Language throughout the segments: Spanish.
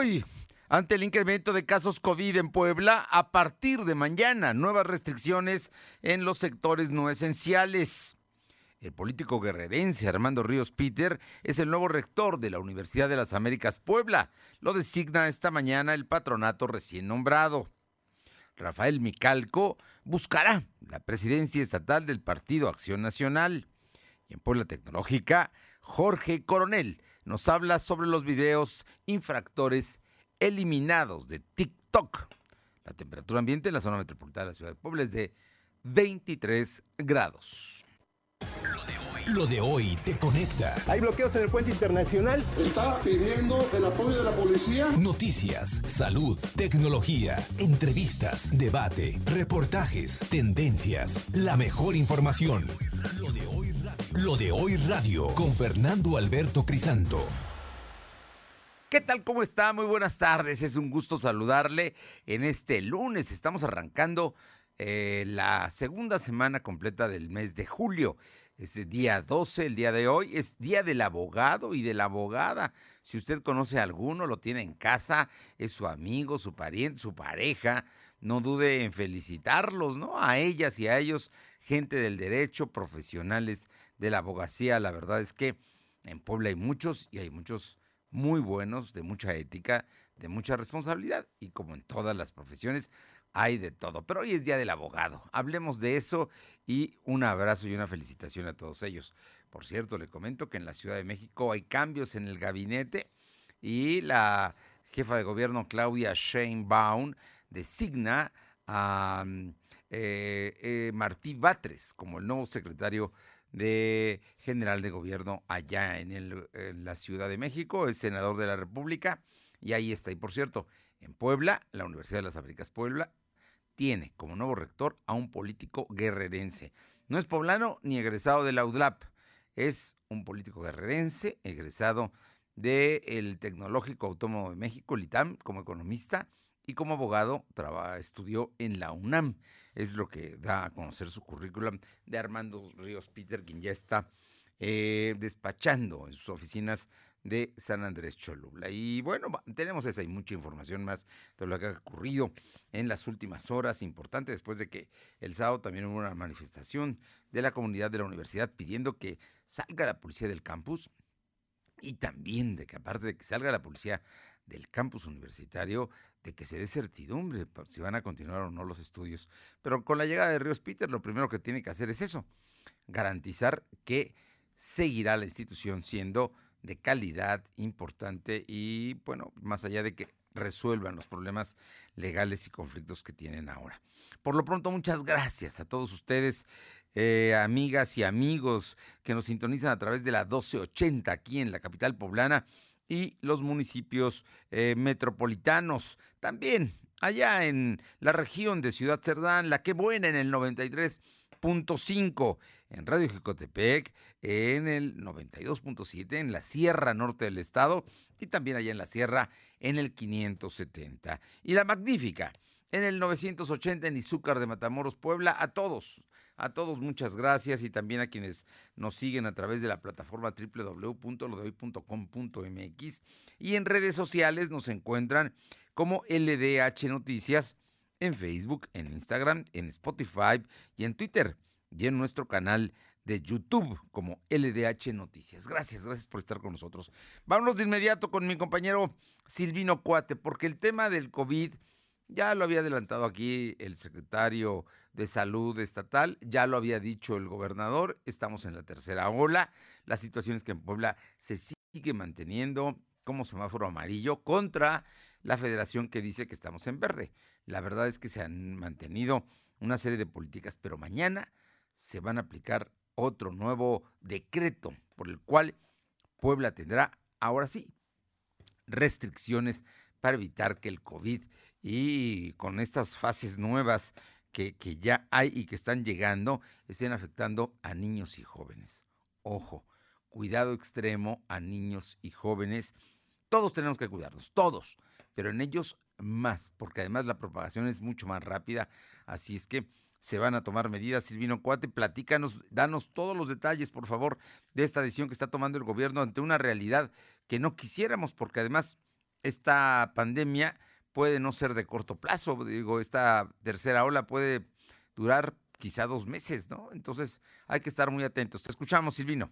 hoy. Ante el incremento de casos COVID en Puebla, a partir de mañana, nuevas restricciones en los sectores no esenciales. El político guerrerense Armando Ríos Peter es el nuevo rector de la Universidad de las Américas Puebla. Lo designa esta mañana el patronato recién nombrado. Rafael Micalco buscará la presidencia estatal del Partido Acción Nacional. Y en Puebla Tecnológica, Jorge Coronel nos habla sobre los videos infractores eliminados de TikTok. La temperatura ambiente en la zona metropolitana de la ciudad de Puebla es de 23 grados. Lo de hoy te conecta. Hay bloqueos en el puente internacional. Está pidiendo el apoyo de la policía. Noticias, salud, tecnología, entrevistas, debate, reportajes, tendencias, la mejor información. Lo de hoy Lo de hoy radio con Fernando Alberto Crisanto. ¿Qué tal? ¿Cómo está? Muy buenas tardes. Es un gusto saludarle en este lunes. Estamos arrancando eh, la segunda semana completa del mes de julio. Es día 12, el día de hoy. Es día del abogado y de la abogada. Si usted conoce a alguno, lo tiene en casa, es su amigo, su pariente, su pareja, no dude en felicitarlos, ¿no? A ellas y a ellos, gente del derecho, profesionales de la abogacía. La verdad es que en Puebla hay muchos y hay muchos muy buenos, de mucha ética, de mucha responsabilidad y como en todas las profesiones hay de todo. Pero hoy es Día del Abogado. Hablemos de eso y un abrazo y una felicitación a todos ellos. Por cierto, le comento que en la Ciudad de México hay cambios en el gabinete y la jefa de gobierno Claudia Sheinbaum designa a eh, eh, Martí Batres como el nuevo secretario de general de gobierno allá en, el, en, la Ciudad de México, es senador de la República y ahí está. Y por cierto, en Puebla, la Universidad de las Américas Puebla tiene como nuevo rector a un político guerrerense. No es poblano ni egresado de la UDLAP, es un político guerrerense, egresado del Tecnológico Autónomo de México, el ITAM, como economista y como abogado estudió en la UNAM es lo que da a conocer su currículum de Armando Ríos Peter, quien ya está eh, despachando en sus oficinas de San Andrés Cholula. Y bueno, tenemos esa y mucha información más de lo que ha ocurrido en las últimas horas, importante después de que el sábado también hubo una manifestación de la comunidad de la universidad pidiendo que salga la policía del campus y también de que aparte de que salga la policía del campus universitario, de que se dé certidumbre si van a continuar o no los estudios. Pero con la llegada de Ríos Peter, lo primero que tiene que hacer es eso, garantizar que seguirá la institución siendo de calidad importante y, bueno, más allá de que resuelvan los problemas legales y conflictos que tienen ahora. Por lo pronto, muchas gracias a todos ustedes, eh, amigas y amigos que nos sintonizan a través de la 1280 aquí en la capital poblana y los municipios eh, metropolitanos. También allá en la región de Ciudad Cerdán, la que buena en el 93.5, en Radio Jicotepec, en el 92.7, en la Sierra Norte del Estado y también allá en la Sierra en el 570. Y la magnífica en el 980 en Izúcar de Matamoros, Puebla, a todos a todos muchas gracias y también a quienes nos siguen a través de la plataforma www.lodehoy.com.mx y en redes sociales nos encuentran como LDH Noticias en Facebook, en Instagram, en Spotify y en Twitter y en nuestro canal de YouTube como LDH Noticias. Gracias, gracias por estar con nosotros. Vámonos de inmediato con mi compañero Silvino Cuate, porque el tema del COVID ya lo había adelantado aquí el secretario de Salud Estatal, ya lo había dicho el gobernador, estamos en la tercera ola, la situación es que en Puebla se sigue manteniendo como semáforo amarillo contra la federación que dice que estamos en verde. La verdad es que se han mantenido una serie de políticas, pero mañana se van a aplicar otro nuevo decreto por el cual Puebla tendrá, ahora sí, restricciones para evitar que el COVID y con estas fases nuevas que, que, ya hay y que están llegando, estén afectando a niños y jóvenes. Ojo, cuidado extremo a niños y jóvenes. Todos tenemos que cuidarnos, todos, pero en ellos más, porque además la propagación es mucho más rápida, así es que se van a tomar medidas. Silvino Cuate, platícanos, danos todos los detalles, por favor, de esta decisión que está tomando el gobierno ante una realidad que no quisiéramos, porque además esta pandemia puede no ser de corto plazo. Digo, esta tercera ola puede durar quizá dos meses, ¿no? Entonces hay que estar muy atentos. Te escuchamos, Silvino.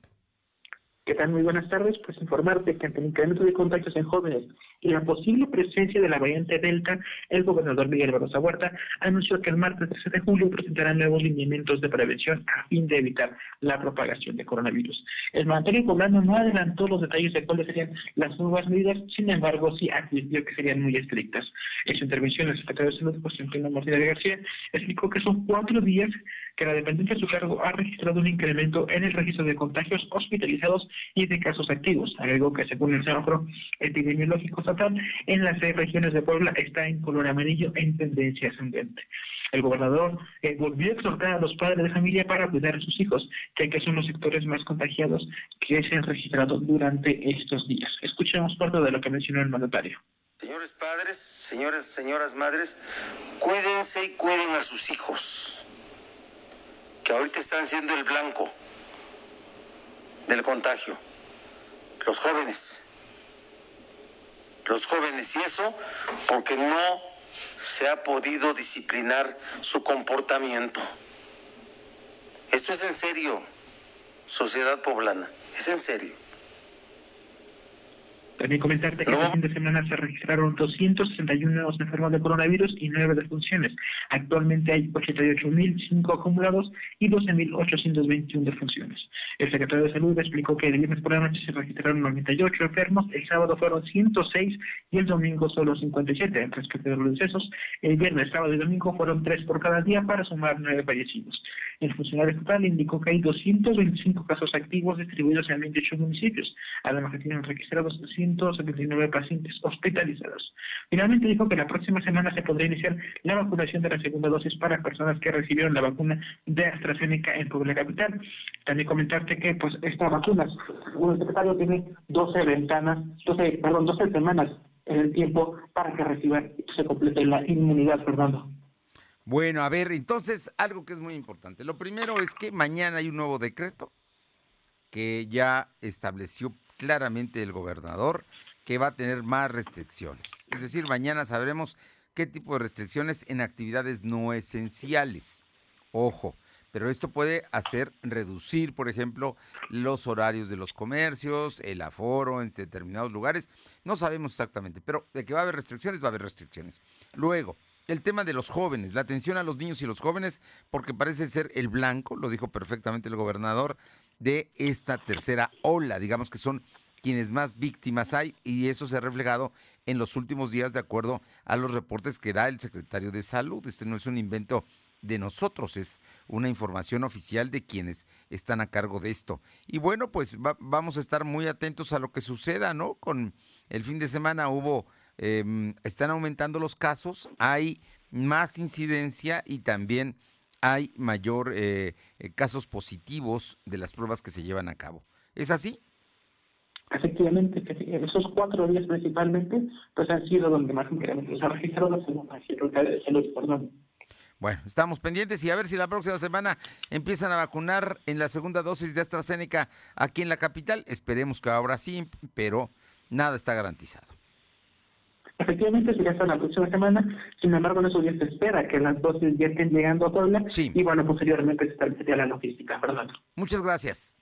¿Qué tal? Muy buenas tardes. Pues informarte que ante el incremento de contagios en jóvenes y la posible presencia de la variante Delta, el gobernador Miguel Barroso Huerta anunció que el martes 13 de julio presentará nuevos lineamientos de prevención a fin de evitar la propagación de coronavirus. El mandatario poblano no adelantó los detalles de cuáles serían las nuevas medidas, sin embargo, sí advirtió que serían muy estrictas. En su intervención, el secretario de Salud, José Antonio Martínez García, explicó que son cuatro días que la dependencia de su cargo ha registrado un incremento en el registro de contagios hospitalizados y de casos activos. Agregó que según el semáforo epidemiológico en las seis regiones de Puebla está en color amarillo en tendencia ascendente. El gobernador eh, volvió a exhortar a los padres de familia para cuidar a sus hijos, ya que son los sectores más contagiados que se han registrado durante estos días. Escuchemos parte de lo que mencionó el mandatario. Señores padres, señores, señoras madres, cuídense y cuiden a sus hijos que ahorita están siendo el blanco del contagio. Los jóvenes. Los jóvenes. Y eso porque no se ha podido disciplinar su comportamiento. Esto es en serio, sociedad poblana. Es en serio. También comentarte que este fin de semana se registraron 261 nuevos enfermos de coronavirus y 9 defunciones. Actualmente hay 88.005 acumulados y 12.821 defunciones. El secretario de Salud explicó que el viernes por la noche se registraron 98 enfermos, el sábado fueron 106 y el domingo solo 57. Respecto a los decesos, el viernes, sábado y domingo fueron 3 por cada día para sumar 9 fallecidos. El funcionario estatal indicó que hay 225 casos activos distribuidos en 28 municipios, además que tienen registrados 179 pacientes hospitalizados. Finalmente dijo que la próxima semana se podrá iniciar la vacunación de la segunda dosis para personas que recibieron la vacuna de AstraZeneca en Puebla Capital. También comentarte que pues esta vacuna, el secretario tiene 12 ventanas, 12, perdón, 12 semanas en el tiempo para que reciban se complete la inmunidad, Fernando. Bueno, a ver, entonces algo que es muy importante. Lo primero es que mañana hay un nuevo decreto que ya estableció claramente el gobernador que va a tener más restricciones. Es decir, mañana sabremos qué tipo de restricciones en actividades no esenciales. Ojo, pero esto puede hacer reducir, por ejemplo, los horarios de los comercios, el aforo en determinados lugares. No sabemos exactamente, pero de que va a haber restricciones, va a haber restricciones. Luego, el tema de los jóvenes, la atención a los niños y los jóvenes, porque parece ser el blanco, lo dijo perfectamente el gobernador, de esta tercera ola, digamos que son quienes más víctimas hay y eso se ha reflejado en los últimos días de acuerdo a los reportes que da el secretario de salud. Este no es un invento de nosotros, es una información oficial de quienes están a cargo de esto. Y bueno, pues vamos a estar muy atentos a lo que suceda, ¿no? Con el fin de semana hubo Em, están aumentando los casos, hay más incidencia y también hay mayor eh, eh, casos positivos de las pruebas que se llevan a cabo. ¿Es así? Efectivamente, esos cuatro días principalmente, pues han sido donde más incrementos se ha registrado la salud, Bueno, estamos pendientes y a ver si la próxima semana empiezan a vacunar en la segunda dosis de AstraZeneca aquí en la capital. Esperemos que ahora sí, pero nada está garantizado. Efectivamente, sería hasta la próxima semana. Sin embargo, en esos días se espera que las dosis ya estén llegando a Puebla. Y bueno, posteriormente se establecería la logística. Fernando. Muchas gracias.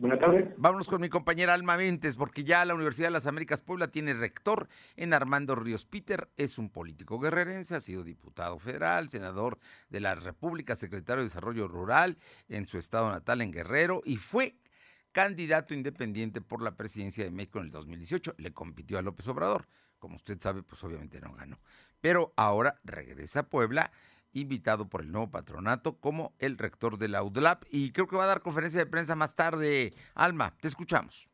Buenas tardes. Vámonos con mi compañera Alma Mentes, porque ya la Universidad de las Américas Puebla tiene rector en Armando Ríos Peter. Es un político guerrerense, ha sido diputado federal, senador de la República, secretario de Desarrollo Rural en su estado natal en Guerrero y fue candidato independiente por la presidencia de México en el 2018. Le compitió a López Obrador como usted sabe, pues obviamente no ganó. Pero ahora regresa a Puebla, invitado por el nuevo patronato como el rector de la UDLAP y creo que va a dar conferencia de prensa más tarde. Alma, te escuchamos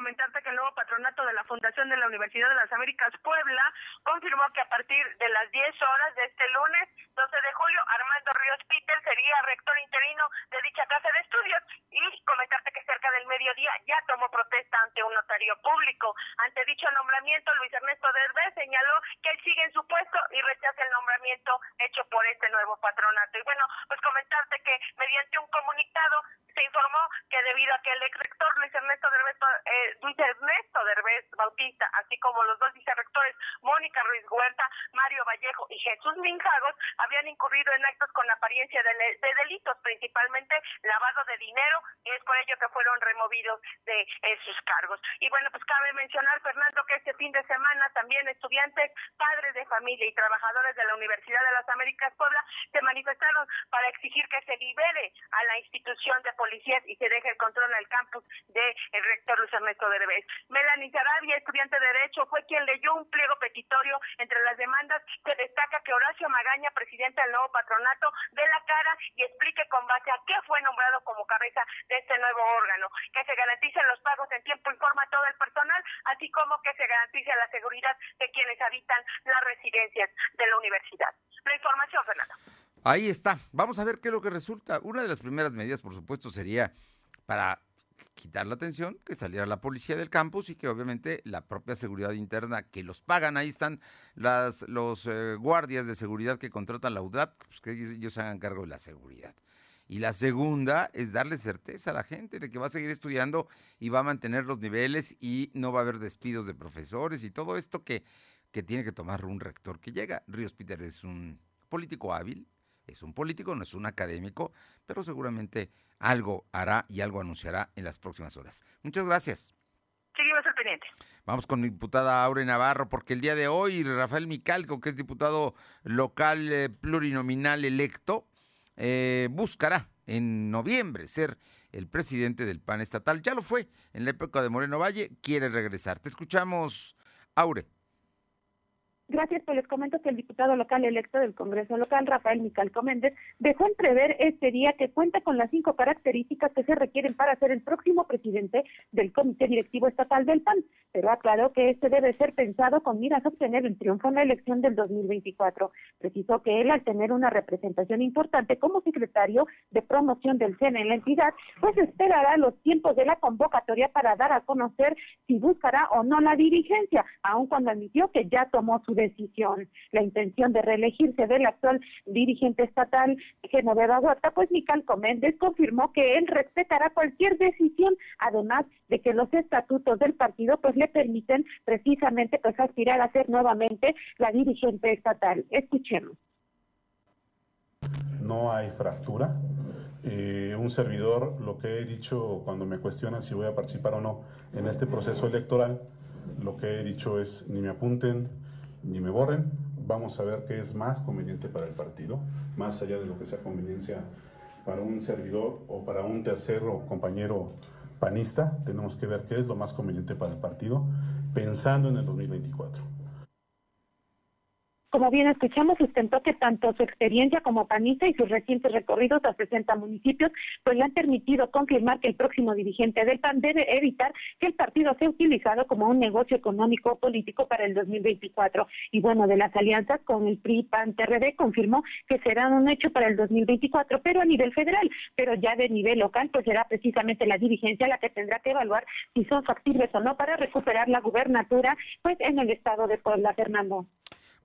comentarte que el nuevo patronato de la Fundación de la Universidad de las Américas Puebla confirmó que a partir de las 10 horas de este lunes 12 de julio, Armando Ríos Peter sería rector interino de dicha casa de estudios y comentarte que cerca del mediodía ya tomó protesta ante un notario público. Ante dicho nombramiento, Luis Ernesto Derbez señaló que él sigue en su puesto y rechaza el nombramiento hecho por este nuevo patronato. Y bueno, pues comentarte que mediante un comunicado Se informó que debido a que el ex rector Luis Ernesto Derbez, eh, Luis Ernesto Derbez Bautista, así como los dos vicerrectores Mónica Ruiz Huerta, Mario Vallejo y Jesús Minjagos, habían incurrido en actos con apariencia de, de delitos, principalmente lavado de dinero, y es por ello que fueron removidos de sus cargos. Y bueno, pues cabe mencionar, Fernando, que este fin de semana también estudiantes, padres de familia y trabajadores de la Universidad de las Américas Puebla se manifestaron para exigir que se libere a la institución de policías y se deje el control al campus del el rector Luis Ernesto Derbez. Melanie Sarabia, estudiante de Derecho, fue quien leyó un pliego petitorio entre las demandas Se destaca que Horacio Magaña, presidente del nuevo patronato, dé la cara y explique con base a qué fue nombrado como cabeza de este nuevo órgano, que se garanticen los pagos en tiempo y forma a todo el personal, así como que se garantice la seguridad de quienes habitan las residencias de la universidad. La información, Fernando. Ahí está. Vamos a ver qué es lo que resulta. Una de las primeras medidas, por supuesto, sería para quitar la atención, que saliera la policía del campus y que obviamente la propia seguridad interna que los pagan, ahí están las, los eh, guardias de seguridad que contratan la UDRAP, pues que ellos se hagan cargo de la seguridad. Y la segunda es darle certeza a la gente de que va a seguir estudiando y va a mantener los niveles y no va a haber despidos de profesores y todo esto que, que tiene que tomar un rector que llega. Ríos Peter es un político hábil, es un político, no es un académico, pero seguramente algo hará y algo anunciará en las próximas horas. Muchas gracias. Seguimos al pendiente. Vamos con mi diputada Aure Navarro, porque el día de hoy Rafael Micalco, que es diputado local eh, plurinominal electo, eh, buscará en noviembre ser el presidente del PAN estatal. Ya lo fue en la época de Moreno Valle, quiere regresar. Te escuchamos, Aure. Gracias, pues les comento que el diputado local electo del Congreso local, Rafael Micalco Méndez, dejó entrever este día que cuenta con las cinco características que se requieren para ser el próximo presidente del Comité Directivo Estatal del PAN, pero aclaró que este debe ser pensado con miras a obtener el triunfo en la elección del 2024. Precisó que él, al tener una representación importante como secretario de promoción del CENE en la entidad, pues esperará los tiempos de la convocatoria para dar a conocer si buscará o no la dirigencia, aun cuando admitió que ya tomó su decisión. La intención de reelegirse del actual dirigente estatal, Genoveva Huerta, pues Micalco Méndez confirmó que él respetará cualquier decisión, además de que los estatutos del partido pues le permiten precisamente pues aspirar a ser nuevamente la dirigente estatal. Escuchemos. No hay fractura. Eh, un servidor, lo que he dicho cuando me cuestionan si voy a participar o no en este proceso electoral, lo que he dicho es ni me apunten, ni me borren. Vamos a ver qué es más conveniente para el partido, más allá de lo que sea conveniencia para un servidor o para un tercero compañero panista. Tenemos que ver qué es lo más conveniente para el partido, pensando en el 2024. Como bien escuchamos, sustentó que tanto su experiencia como panista y sus recientes recorridos a 60 municipios, pues le han permitido confirmar que el próximo dirigente del PAN debe evitar que el partido sea utilizado como un negocio económico o político para el 2024. Y bueno, de las alianzas con el PRI, PAN, TRD, confirmó que serán un hecho para el 2024, pero a nivel federal, pero ya de nivel local, pues será precisamente la dirigencia la que tendrá que evaluar si son factibles o no para recuperar la gubernatura, pues en el estado de Puebla, Fernando.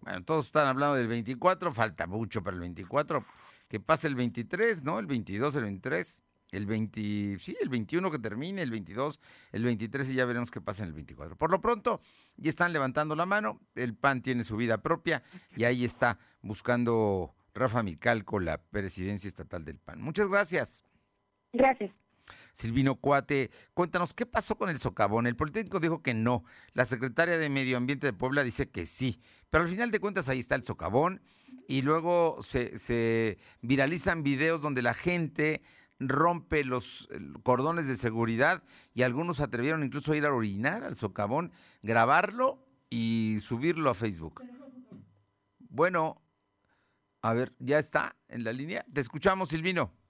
Bueno, todos están hablando del 24, falta mucho para el 24. Que pase el 23, ¿no? El 22, el 23, el 20, sí, el 21 que termine, el 22, el 23 y ya veremos qué pasa en el 24. Por lo pronto, ya están levantando la mano, el PAN tiene su vida propia y ahí está buscando Rafa Micalco la presidencia estatal del PAN. Muchas gracias. Gracias. Silvino Cuate, cuéntanos, ¿qué pasó con el socavón? El Politécnico dijo que no, la secretaria de Medio Ambiente de Puebla dice que sí, pero al final de cuentas ahí está el socavón y luego se, viralizan videos donde la gente rompe los cordones de seguridad y algunos atrevieron incluso a ir a orinar al socavón, grabarlo y subirlo a Facebook. Bueno, a ver, ¿ya está en la línea? Te escuchamos, Silvino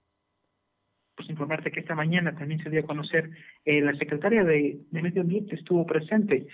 pues informarte que esta mañana también se dio a conocer eh, la secretaria de, Medio Ambiente estuvo presente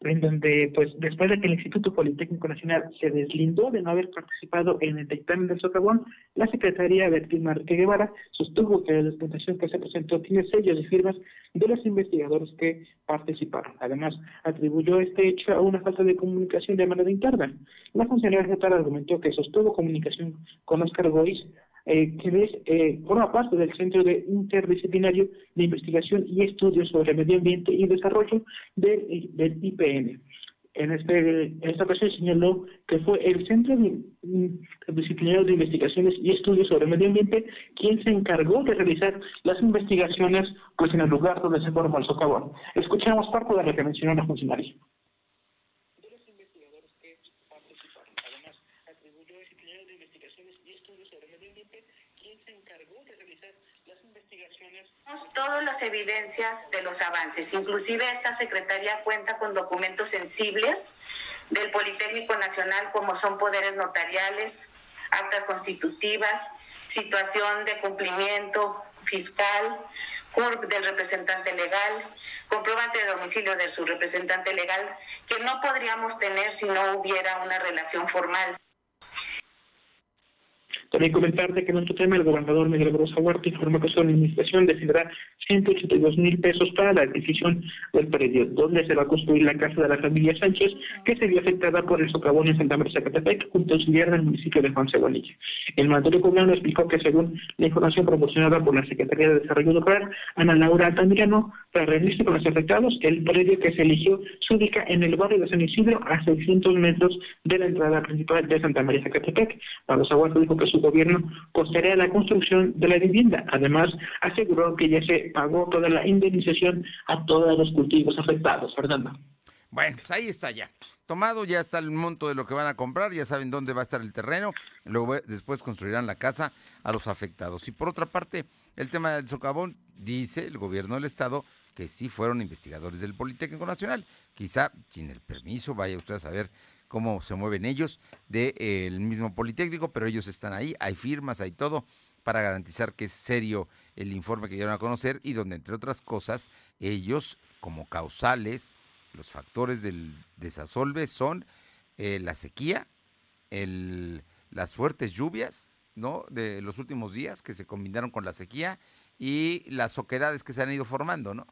en donde, pues, después de que el Instituto Politécnico Nacional se deslindó de no haber participado en el dictamen del socavón, la secretaria Bertín Marte Guevara sostuvo que la documentación que se presentó tiene sellos y firmas de los investigadores que participaron. Además, atribuyó este hecho a una falta de comunicación de manera interna. La funcionaria estatal argumentó que sostuvo comunicación con Oscar Goiz eh, que es, eh, forma parte del Centro de Interdisciplinario de Investigación y Estudios sobre Medio Ambiente y Desarrollo del, del IPN. En, este, en esta ocasión señaló que fue el Centro Disciplinario de Investigaciones y Estudios sobre Medio Ambiente quien se encargó de realizar las investigaciones pues en el lugar donde se forma el socavón. Escuchamos parte de lo que mencionó la funcionaria. Todas las evidencias de los avances. Inclusive esta Secretaría cuenta con documentos sensibles del Politécnico Nacional como son poderes notariales, actas constitutivas, situación de cumplimiento fiscal, CURP del representante legal, comprobante de domicilio de su representante legal, que no podríamos tener si no hubiera una relación formal. También comentarte que en otro tema el gobernador Miguel Rosa Huerta informó que su administración decidirá 182 mil pesos para la adquisición del predio, donde se va a construir la casa de la familia Sánchez, que sería afectada por el socavón en Santa María Zacatepec, junto al auxiliar del municipio de Juan Cebonilla. El mandatario poblano explicó que según la información proporcionada por la Secretaría de Desarrollo Local, Ana Laura Altamirano, para reunirse con los afectados, el predio que se eligió se ubica en el barrio de San Isidro, a 600 metros de la entrada principal de Santa María Zacatepec. Rosa Huerta dijo que su gobierno costaría la construcción de la vivienda. Además, aseguró que ya se pagó toda la indemnización a todos los cultivos afectados. Fernando. Bueno, pues ahí está ya. Tomado, ya está el monto de lo que van a comprar, ya saben dónde va a estar el terreno, luego después construirán la casa a los afectados. Y por otra parte, el tema del socavón, dice el gobierno del estado que sí fueron investigadores del Politécnico Nacional. Quizá sin el permiso, vaya usted a saber cómo se mueven ellos del mismo Politécnico, pero ellos están ahí, hay firmas, hay todo para garantizar que es serio el informe que dieron a conocer y donde, entre otras cosas, ellos como causales, los factores del desasolve son eh, la sequía, el, las fuertes lluvias ¿no? de los últimos días que se combinaron con la sequía y las oquedades que se han ido formando, ¿no?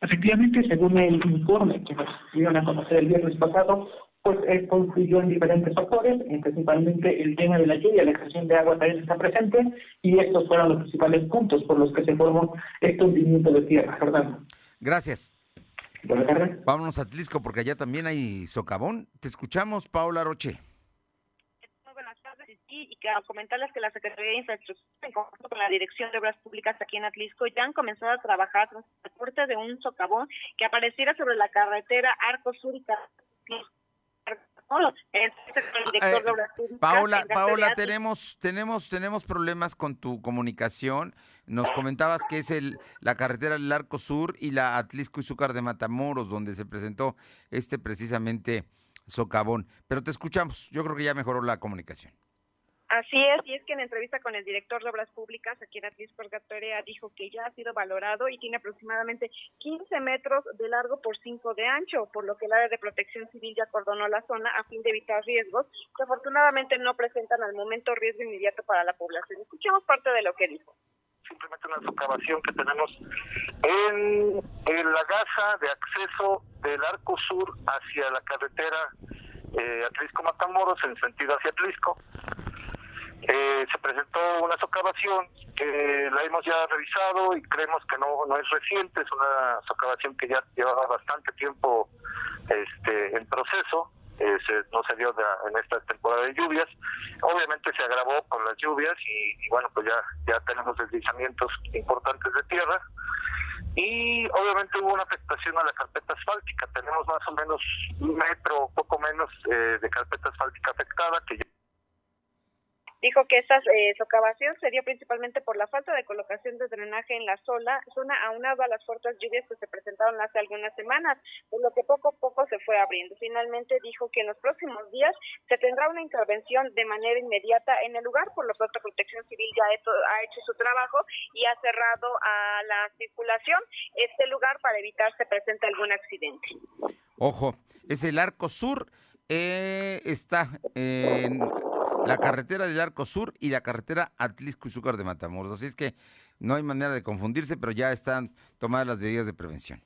Efectivamente, según el informe que nos dieron a conocer el viernes pasado, pues él concluyó en diferentes factores, principalmente el tema de la lluvia, la extracción de agua también está presente, y estos fueron los principales puntos por los que se formó este hundimiento de tierra, Fernando. Gracias. Buenas tardes. Vámonos a Tlisco porque allá también hay socavón. Te escuchamos, Paula Roche y comentarles que la Secretaría de Infraestructura, en conjunto con la Dirección de Obras Públicas aquí en Atlisco, ya han comenzado a trabajar tras el transporte de un socavón que apareciera sobre la carretera Arco Sur y Paola, Paola, tenemos, tenemos, tenemos problemas con tu comunicación. Nos comentabas que es el, la carretera del Arco Sur y la Atlisco y Zúcar de Matamoros, donde se presentó este precisamente socavón. Pero te escuchamos. Yo creo que ya mejoró la comunicación. Así es, y es que en entrevista con el director de Obras Públicas aquí en Atlis Purgatoria dijo que ya ha sido valorado y tiene aproximadamente 15 metros de largo por 5 de ancho, por lo que el área de protección civil ya acordonó la zona a fin de evitar riesgos que afortunadamente no presentan al momento riesgo inmediato para la población. Escuchemos parte de lo que dijo. Simplemente una socavación que tenemos en, en la gasa de acceso del arco sur hacia la carretera eh, Atlisco-Matamoros en sentido hacia Atlisco eh, se presentó una socavación que la hemos ya revisado y creemos que no, no es reciente, es una socavación que ya llevaba bastante tiempo este, en proceso. Eh, no se dio en esta temporada de lluvias. Obviamente se agravó con las lluvias y, bueno, pues ya, ya tenemos deslizamientos importantes de tierra. Y obviamente hubo una afectación a la carpeta asfáltica. Tenemos más o menos un metro, poco menos, eh, de carpeta asfáltica afectada, que ya Dijo que esta eh, socavación se dio principalmente por la falta de colocación de drenaje en la zona, zona aunado a las fuertes lluvias que se presentaron hace algunas semanas, por lo que poco a poco se fue abriendo. Finalmente dijo que en los próximos días se tendrá una intervención de manera inmediata en el lugar, por lo pronto Protección Civil ya ha hecho su trabajo y ha cerrado a la circulación este lugar para evitar se presente algún accidente. Ojo, es el arco sur, eh, está en la carretera del Arco Sur y la carretera Atlisco y Zúcar de Matamoros. Así es que no hay manera de confundirse, pero ya están tomadas las medidas de prevención.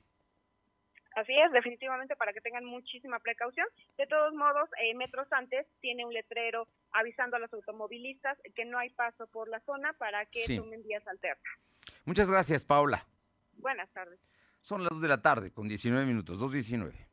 Así es, definitivamente para que tengan muchísima precaución. De todos modos, eh, metros antes tiene un letrero avisando a los automovilistas que no hay paso por la zona para que tomen vías alternas. Muchas gracias, Paula. Buenas tardes. Son las 2 de la tarde con 19 minutos, 2.19.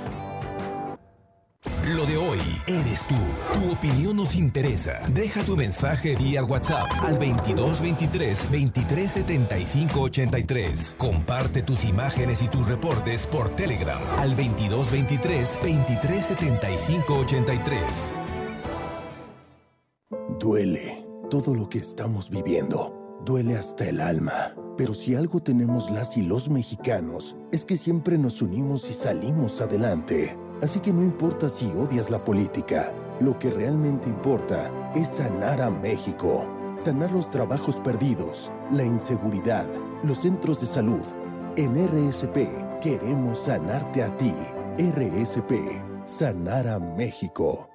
De hoy eres tú. Tu opinión nos interesa. Deja tu mensaje vía WhatsApp al 2223 2375 83. Comparte tus imágenes y tus reportes por Telegram al 2223 2375 83. Duele todo lo que estamos viviendo. Duele hasta el alma. Pero si algo tenemos las y los mexicanos, es que siempre nos unimos y salimos adelante. Así que no importa si odias la política, lo que realmente importa es sanar a México, sanar los trabajos perdidos, la inseguridad, los centros de salud. En RSP queremos sanarte a ti. RSP, sanar a México.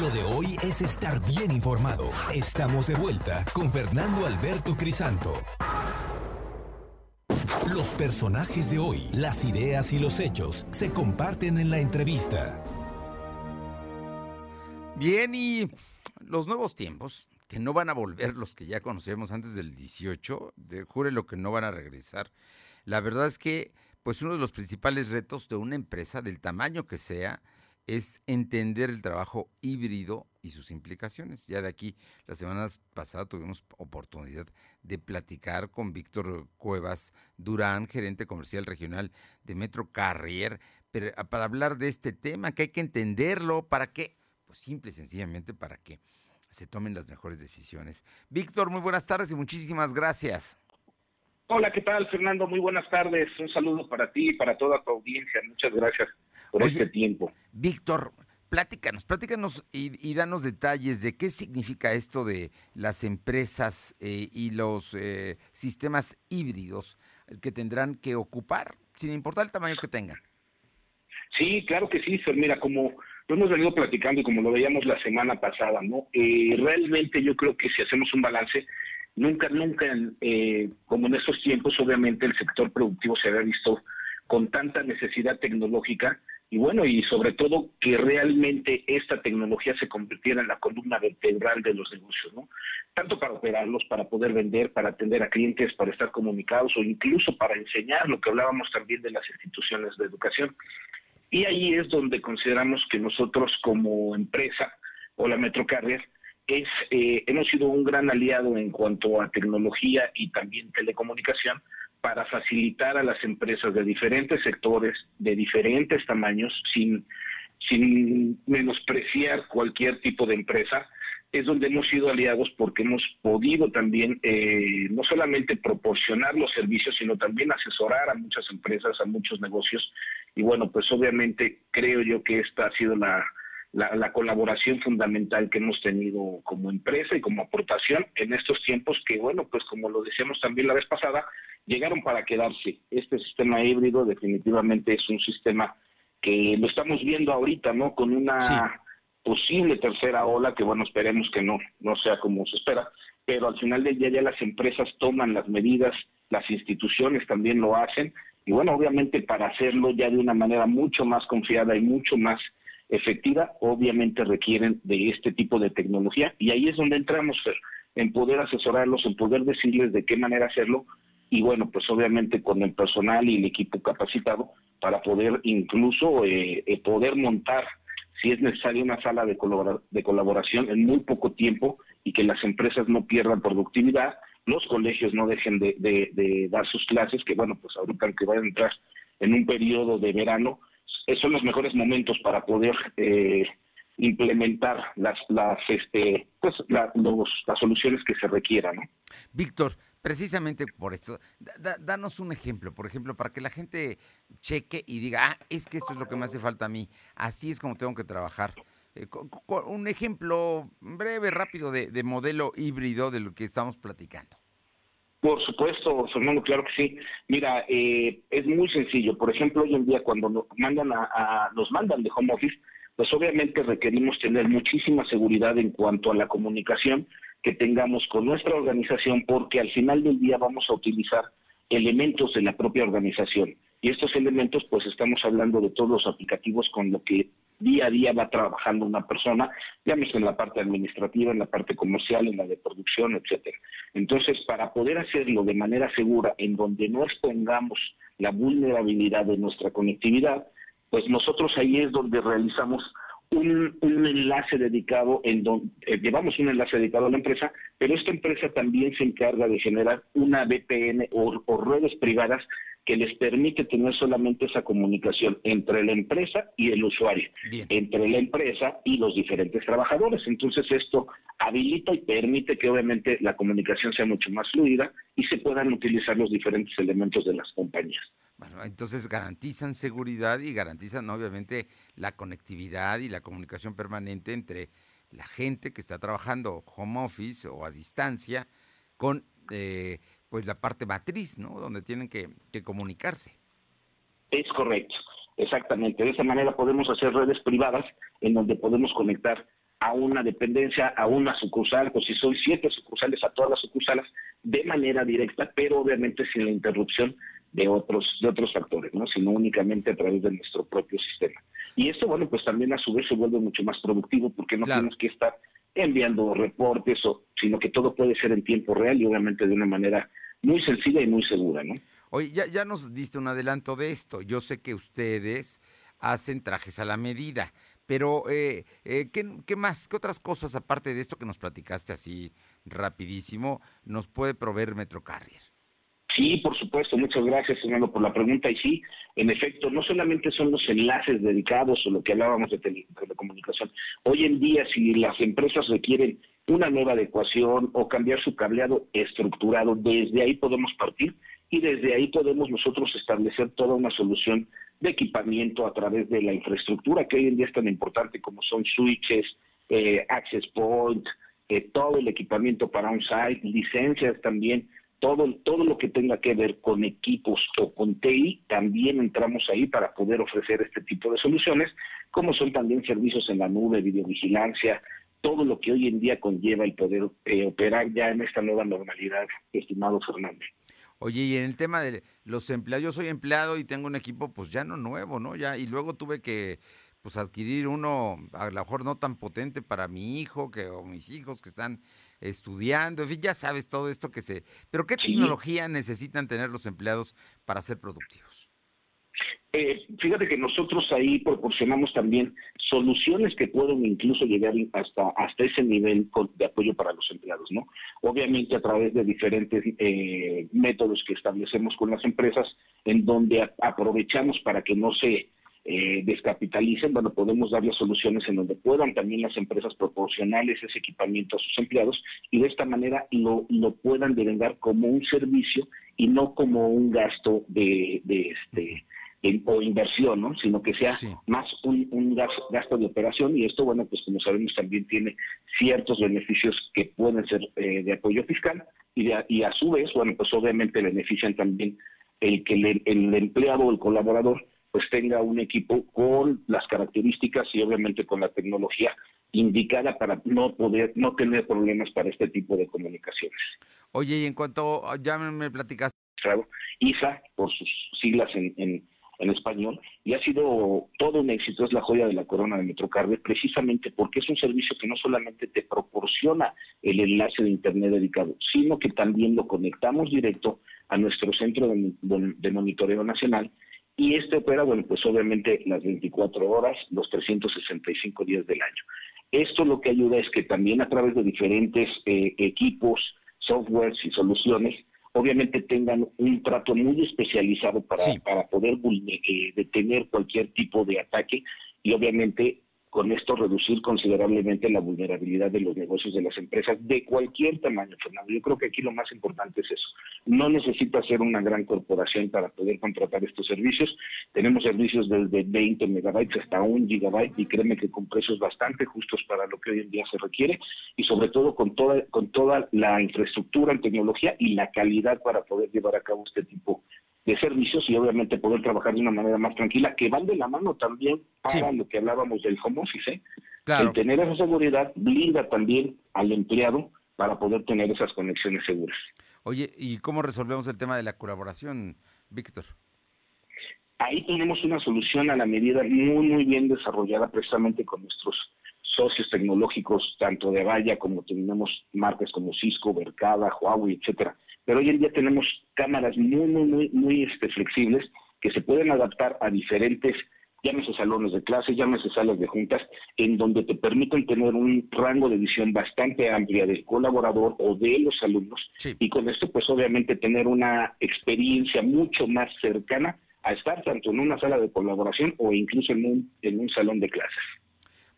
Lo de hoy es estar bien informado. Estamos de vuelta con Fernando Alberto Crisanto. Los personajes de hoy, las ideas y los hechos se comparten en la entrevista. Bien, y los nuevos tiempos, que no van a volver los que ya conocíamos antes del 18, de, jure lo que no van a regresar. La verdad es que, pues uno de los principales retos de una empresa, del tamaño que sea, es entender el trabajo híbrido y sus implicaciones. Ya de aquí, la semana pasada tuvimos oportunidad de platicar con Víctor Cuevas Durán, gerente comercial regional de Metro Carrier, ah, para hablar de este tema, que hay que entenderlo, para que, pues simple y sencillamente para que se tomen las mejores decisiones. Víctor, muy buenas tardes y muchísimas gracias. Hola, ¿qué tal, Fernando? Muy buenas tardes. Un saludo para ti y para toda tu audiencia. Muchas gracias por este tiempo. Víctor, pláticanos, pláticanos y, danos detalles de qué significa esto de las empresas eh, y los eh, sistemas híbridos que tendrán que ocupar, sin importar el tamaño que tengan. Sí, claro que sí, Mira, como lo hemos venido platicando y como lo veíamos la semana pasada, ¿no? Eh, realmente yo creo que si hacemos un balance, nunca, nunca, como en estos tiempos, obviamente el sector productivo se había visto con tanta necesidad tecnológica y bueno, y sobre todo que realmente esta tecnología se convirtiera en la columna vertebral de los negocios, ¿no? Tanto para operarlos, para poder vender, para atender a clientes, para estar comunicados o incluso para enseñar lo que hablábamos también de las instituciones de educación. Y ahí es donde consideramos que nosotros como empresa o la Metrocarrier es, eh, hemos sido un gran aliado en cuanto a tecnología y también telecomunicación para facilitar a las empresas de diferentes sectores, de diferentes tamaños, sin, sin menospreciar cualquier tipo de empresa, es donde hemos sido aliados porque hemos podido también eh, no solamente proporcionar los servicios, sino también asesorar a muchas empresas, a muchos negocios. Y bueno, pues obviamente creo yo que esta ha sido la, la, colaboración fundamental que hemos tenido como empresa y como aportación en estos tiempos que, bueno, pues como lo decíamos también la vez pasada, llegaron para quedarse. Este sistema híbrido definitivamente es un sistema que lo estamos viendo ahorita, ¿no? Con una posible tercera ola que, bueno, esperemos que no, no sea como se espera, pero al final del día ya las empresas toman las medidas, las instituciones también lo hacen, y bueno, obviamente para hacerlo ya de una manera mucho más confiada y mucho más efectiva, obviamente requieren de este tipo de tecnología y ahí es donde entramos, en poder asesorarlos, en poder decirles de qué manera hacerlo y bueno, pues obviamente con el personal y el equipo capacitado para poder incluso eh, eh, poder montar si es necesaria una sala de, de colaboración en muy poco tiempo y que las empresas no pierdan productividad, los colegios no dejen de, dar sus clases, que bueno, pues ahorita que vayan a entrar en un periodo de verano, son los mejores momentos para poder eh, implementar las las este pues las soluciones que se requieran ¿no? Víctor precisamente por esto danos un ejemplo por ejemplo para que la gente cheque y diga ah es que esto es lo que me hace falta a mí así es como tengo que trabajar eh, un ejemplo breve rápido de modelo híbrido de lo que estamos platicando por supuesto, Fernando, claro que sí. Mira, eh, es muy sencillo. Por ejemplo, hoy en día cuando nos mandan a, nos mandan de home office, pues obviamente requerimos tener muchísima seguridad en cuanto a la comunicación que tengamos con nuestra organización, porque al final del día vamos a utilizar elementos de la propia organización. Y estos elementos, pues estamos hablando de todos los aplicativos con lo que día a día va trabajando una persona, digamos en la parte administrativa, en la parte comercial, en la de producción, etcétera. Entonces, para poder hacerlo de manera segura, en donde no expongamos la vulnerabilidad de nuestra conectividad, pues nosotros ahí es donde realizamos un, enlace dedicado, en donde eh, llevamos un enlace dedicado a la empresa, pero esta empresa también se encarga de generar una VPN o, redes privadas que les permite tener solamente esa comunicación entre la empresa y el usuario, entre la empresa y los diferentes trabajadores. Entonces esto habilita y permite que obviamente la comunicación sea mucho más fluida y se puedan utilizar los diferentes elementos de las compañías. Bueno, entonces garantizan seguridad y garantizan obviamente la conectividad y la comunicación permanente entre la gente que está trabajando home office o a distancia con eh, pues la parte matriz, ¿no? Donde tienen que, que comunicarse. Es correcto, exactamente. De esa manera podemos hacer redes privadas en donde podemos conectar a una dependencia, a una sucursal, o si son siete sucursales, a todas las sucursales, de manera directa, pero obviamente sin la interrupción de otros, de otros factores, ¿no? sino únicamente a través de nuestro propio sistema. Y esto, bueno, pues también a su vez se vuelve mucho más productivo porque no tenemos que estar enviando reportes, o, sino que todo puede ser en tiempo real y obviamente de una manera muy sencilla y muy segura, ¿no? Oye, ya, ya nos diste un adelanto de esto. Yo sé que ustedes hacen trajes a la medida, pero eh, eh, ¿qué, ¿qué, más, qué otras cosas aparte de esto que nos platicaste así rapidísimo nos puede proveer Metrocarrier? Sí, por supuesto, muchas gracias, Fernando, por la pregunta. Y sí, en efecto, no solamente son los enlaces dedicados o lo que hablábamos de telecomunicación. Hoy en día, si las empresas requieren una nueva adecuación o cambiar su cableado estructurado, desde ahí podemos partir y desde ahí podemos nosotros establecer toda una solución de equipamiento a través de la infraestructura que hoy en día es tan importante como son switches, eh, access point, eh, todo el equipamiento para un site, licencias también todo, todo lo que tenga que ver con equipos o con TI, también entramos ahí para poder ofrecer este tipo de soluciones, como son también servicios en la nube, videovigilancia, todo lo que hoy en día conlleva el poder eh, operar ya en esta nueva normalidad, estimado Fernández. Oye, y en el tema de los empleados, yo soy empleado y tengo un equipo pues ya no nuevo, ¿no? Ya, y luego tuve que pues adquirir uno a lo mejor no tan potente para mi hijo que o mis hijos que están estudiando, en fin, ya sabes todo esto que se... Pero ¿qué tecnología necesitan tener los empleados para ser productivos? Eh, fíjate que nosotros ahí proporcionamos también soluciones que pueden incluso llegar hasta, hasta ese nivel de apoyo para los empleados, ¿no? Obviamente a través de diferentes eh, métodos que establecemos con las empresas, en donde aprovechamos para que no se eh, descapitalicen, bueno, podemos darles soluciones en donde puedan también las empresas proporcionarles ese equipamiento a sus empleados y de esta manera lo, lo puedan devengar como un servicio y no como un gasto de, de este o inversión, ¿no? sino que sea más un, un gasto, de operación y esto, bueno, pues como sabemos también tiene ciertos beneficios que pueden ser eh, de apoyo fiscal y, y a su vez, bueno, pues obviamente benefician también el que el, el empleado o el colaborador pues tenga un equipo con las características y obviamente con la tecnología indicada para no poder, no tener problemas para este tipo de comunicaciones. Oye, y en cuanto, ya me platicaste. ISA, por sus siglas en, en, en español, y ha sido todo un éxito, es la joya de la corona de Metrocarve, precisamente porque es un servicio que no solamente te proporciona el enlace de Internet dedicado, sino que también lo conectamos directo a nuestro centro de, de monitoreo nacional y este opera, bueno, pues obviamente las 24 horas, los 365 días del año. Esto lo que ayuda es que también a través de diferentes eh, equipos, softwares y soluciones, obviamente tengan un trato muy especializado para, para poder eh, detener cualquier tipo de ataque y obviamente con esto reducir considerablemente la vulnerabilidad de los negocios de las empresas de cualquier tamaño, Fernando. Yo creo que aquí lo más importante es eso. No necesita ser una gran corporación para poder contratar estos servicios. Tenemos servicios desde 20 megabytes hasta un gigabyte y créeme que con precios bastante justos para lo que hoy en día se requiere y sobre todo con toda, con toda la infraestructura en tecnología y la calidad para poder llevar a cabo este tipo de servicios y obviamente poder trabajar de una manera más tranquila, que van de la mano también para lo que hablábamos del home office. ¿eh? El tener esa seguridad blinda también al empleado para poder tener esas conexiones seguras. Oye, ¿y cómo resolvemos el tema de la colaboración, Víctor? Ahí tenemos una solución a la medida muy, muy bien desarrollada precisamente con nuestros socios tecnológicos, tanto de Valla como tenemos marcas como Cisco, Vercada, Huawei, etcétera pero hoy en día tenemos cámaras muy, muy, muy, muy este, flexibles que se pueden adaptar a diferentes, llámese salones de clase, llámese salas de juntas, en donde te permiten tener un rango de visión bastante amplia del colaborador o de los alumnos, y con esto pues obviamente tener una experiencia mucho más cercana a estar tanto en una sala de colaboración o incluso en un, en un salón de clases.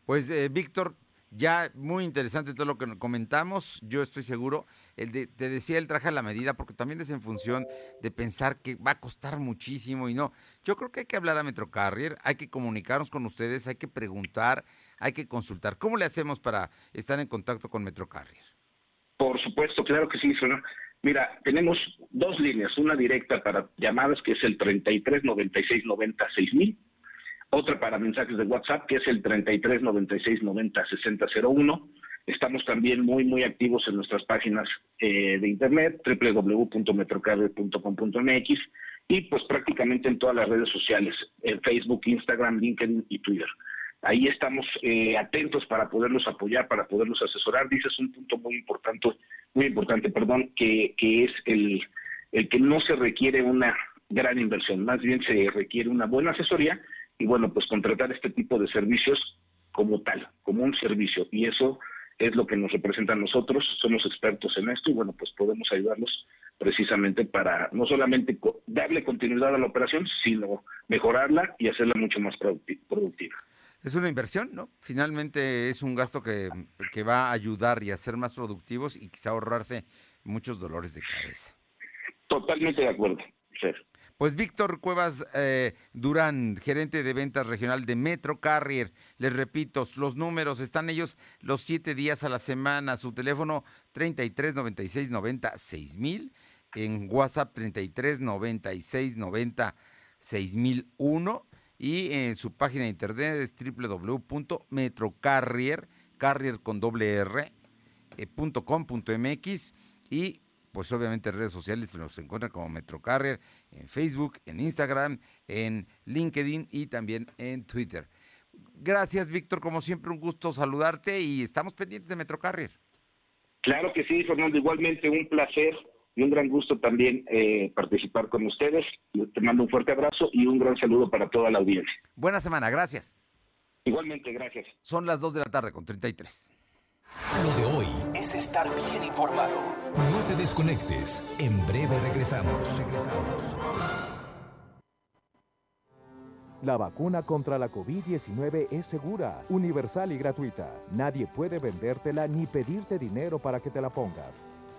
Pues eh, Víctor, ya muy interesante todo lo que comentamos. Yo estoy seguro. El de, te decía el traje a la medida, porque también es en función de pensar que va a costar muchísimo y no. Yo creo que hay que hablar a Metrocarrier, hay que comunicarnos con ustedes, hay que preguntar, hay que consultar. ¿Cómo le hacemos para estar en contacto con Metrocarrier? Por supuesto, claro que sí, Mira, tenemos dos líneas, una directa para llamadas que es el 33 96 90 6000 otra para mensajes de WhatsApp, que es el 33 96 90 60 01. Estamos también muy, muy activos en nuestras páginas eh, de internet, www.metrocarrier.com.mx y pues prácticamente en todas las redes sociales, en Facebook, Instagram, LinkedIn y Twitter. Ahí estamos eh, atentos para poderlos apoyar, para poderlos asesorar. Dices un punto muy importante, muy importante, perdón, que, que es el, el que no se requiere una gran inversión, más bien se requiere una buena asesoría y bueno, pues contratar este tipo de servicios como tal, como un servicio. Y eso es lo que nos representa a nosotros, somos expertos en esto y bueno, pues podemos ayudarlos precisamente para no solamente darle continuidad a la operación, sino mejorarla y hacerla mucho más productiva. Es una inversión, ¿no? Finalmente es un gasto que, que va a ayudar y a ser más productivos y quizá ahorrarse muchos dolores de cabeza. Totalmente de acuerdo. Pues Víctor Cuevas eh, Durán, gerente de ventas regional de Metro Carrier. Les repito, los números están ellos los siete días a la semana. Su teléfono 33 96 90 6000. En WhatsApp 33 96 90 6001. Y en su página de internet es www.metrocarrier, carrier con doble R, eh, y pues obviamente en redes sociales se nos encuentran como Metrocarrier, en Facebook, en Instagram, en LinkedIn y también en Twitter. Gracias, Víctor. Como siempre, un gusto saludarte y estamos pendientes de Metrocarrier. Claro que sí, Fernando. Igualmente, un placer y un gran gusto también eh, participar con ustedes. Te mando un fuerte abrazo y un gran saludo para toda la audiencia. Buena semana, gracias. Igualmente, gracias. Son las 2 de la tarde con 33. Lo de hoy es estar bien informado. No te desconectes. En breve regresamos. Regresamos. La vacuna contra la COVID-19 es segura, universal y gratuita. Nadie puede vendértela ni pedirte dinero para que te la pongas.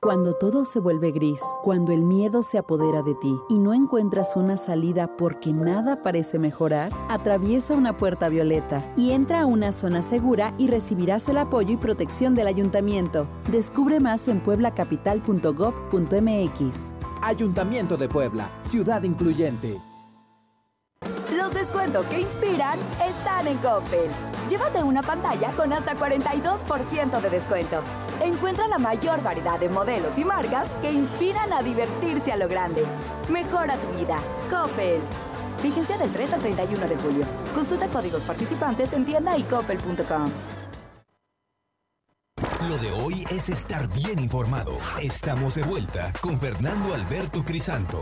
Cuando todo se vuelve gris, cuando el miedo se apodera de ti y no encuentras una salida porque nada parece mejorar, atraviesa una puerta violeta y entra a una zona segura y recibirás el apoyo y protección del ayuntamiento. Descubre más en pueblacapital.gov.mx. Ayuntamiento de Puebla, ciudad incluyente. Los descuentos que inspiran están en Coppel. Llévate una pantalla con hasta 42% de descuento. Encuentra la mayor variedad de modelos y marcas que inspiran a divertirse a lo grande. Mejora tu vida. Coppel. Vigencia del 3 al 31 de julio. Consulta códigos participantes en tienda y coppel.com. Lo de hoy es estar bien informado. Estamos de vuelta con Fernando Alberto Crisanto.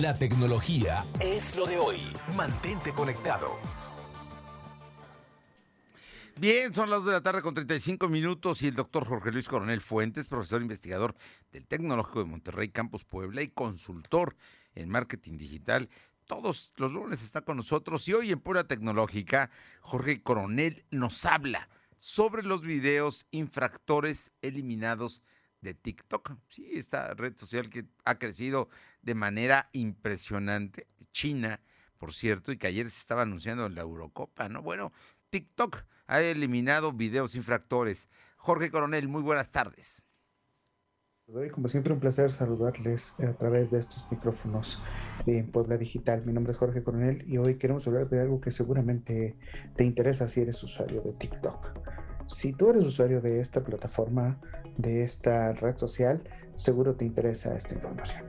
La tecnología es lo de hoy. Mantente conectado. Bien, son las 2 de la tarde con 35 minutos y el doctor Jorge Luis Coronel Fuentes, profesor investigador del Tecnológico de Monterrey, Campus Puebla y consultor en marketing digital. Todos los lunes está con nosotros y hoy en Pura Tecnológica, Jorge Coronel nos habla sobre los videos infractores eliminados de TikTok. Sí, esta red social que ha crecido de manera impresionante. China, por cierto, y que ayer se estaba anunciando en la Eurocopa, ¿no? Bueno, TikTok ha eliminado videos infractores. Jorge Coronel, muy buenas tardes. Como siempre, un placer saludarles a través de estos micrófonos en Puebla Digital. Mi nombre es Jorge Coronel y hoy queremos hablar de algo que seguramente te interesa si eres usuario de TikTok. Si tú eres usuario de esta plataforma, de esta red social, seguro te interesa esta información.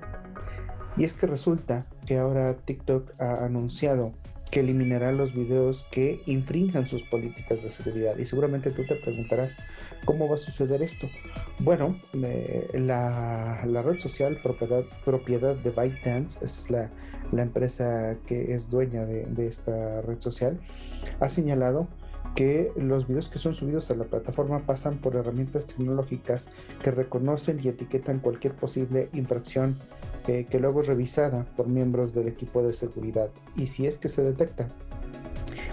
Y es que resulta que ahora TikTok ha anunciado que eliminará los videos que infrinjan sus políticas de seguridad. Y seguramente tú te preguntarás, ¿cómo va a suceder esto? Bueno, eh, la, red social propiedad, propiedad de ByteDance, esa es la, empresa que es dueña de, de esta red social, ha señalado que los videos que son subidos a la plataforma pasan por herramientas tecnológicas que reconocen y etiquetan cualquier posible infracción que luego es revisada por miembros del equipo de seguridad. Y si es que se detecta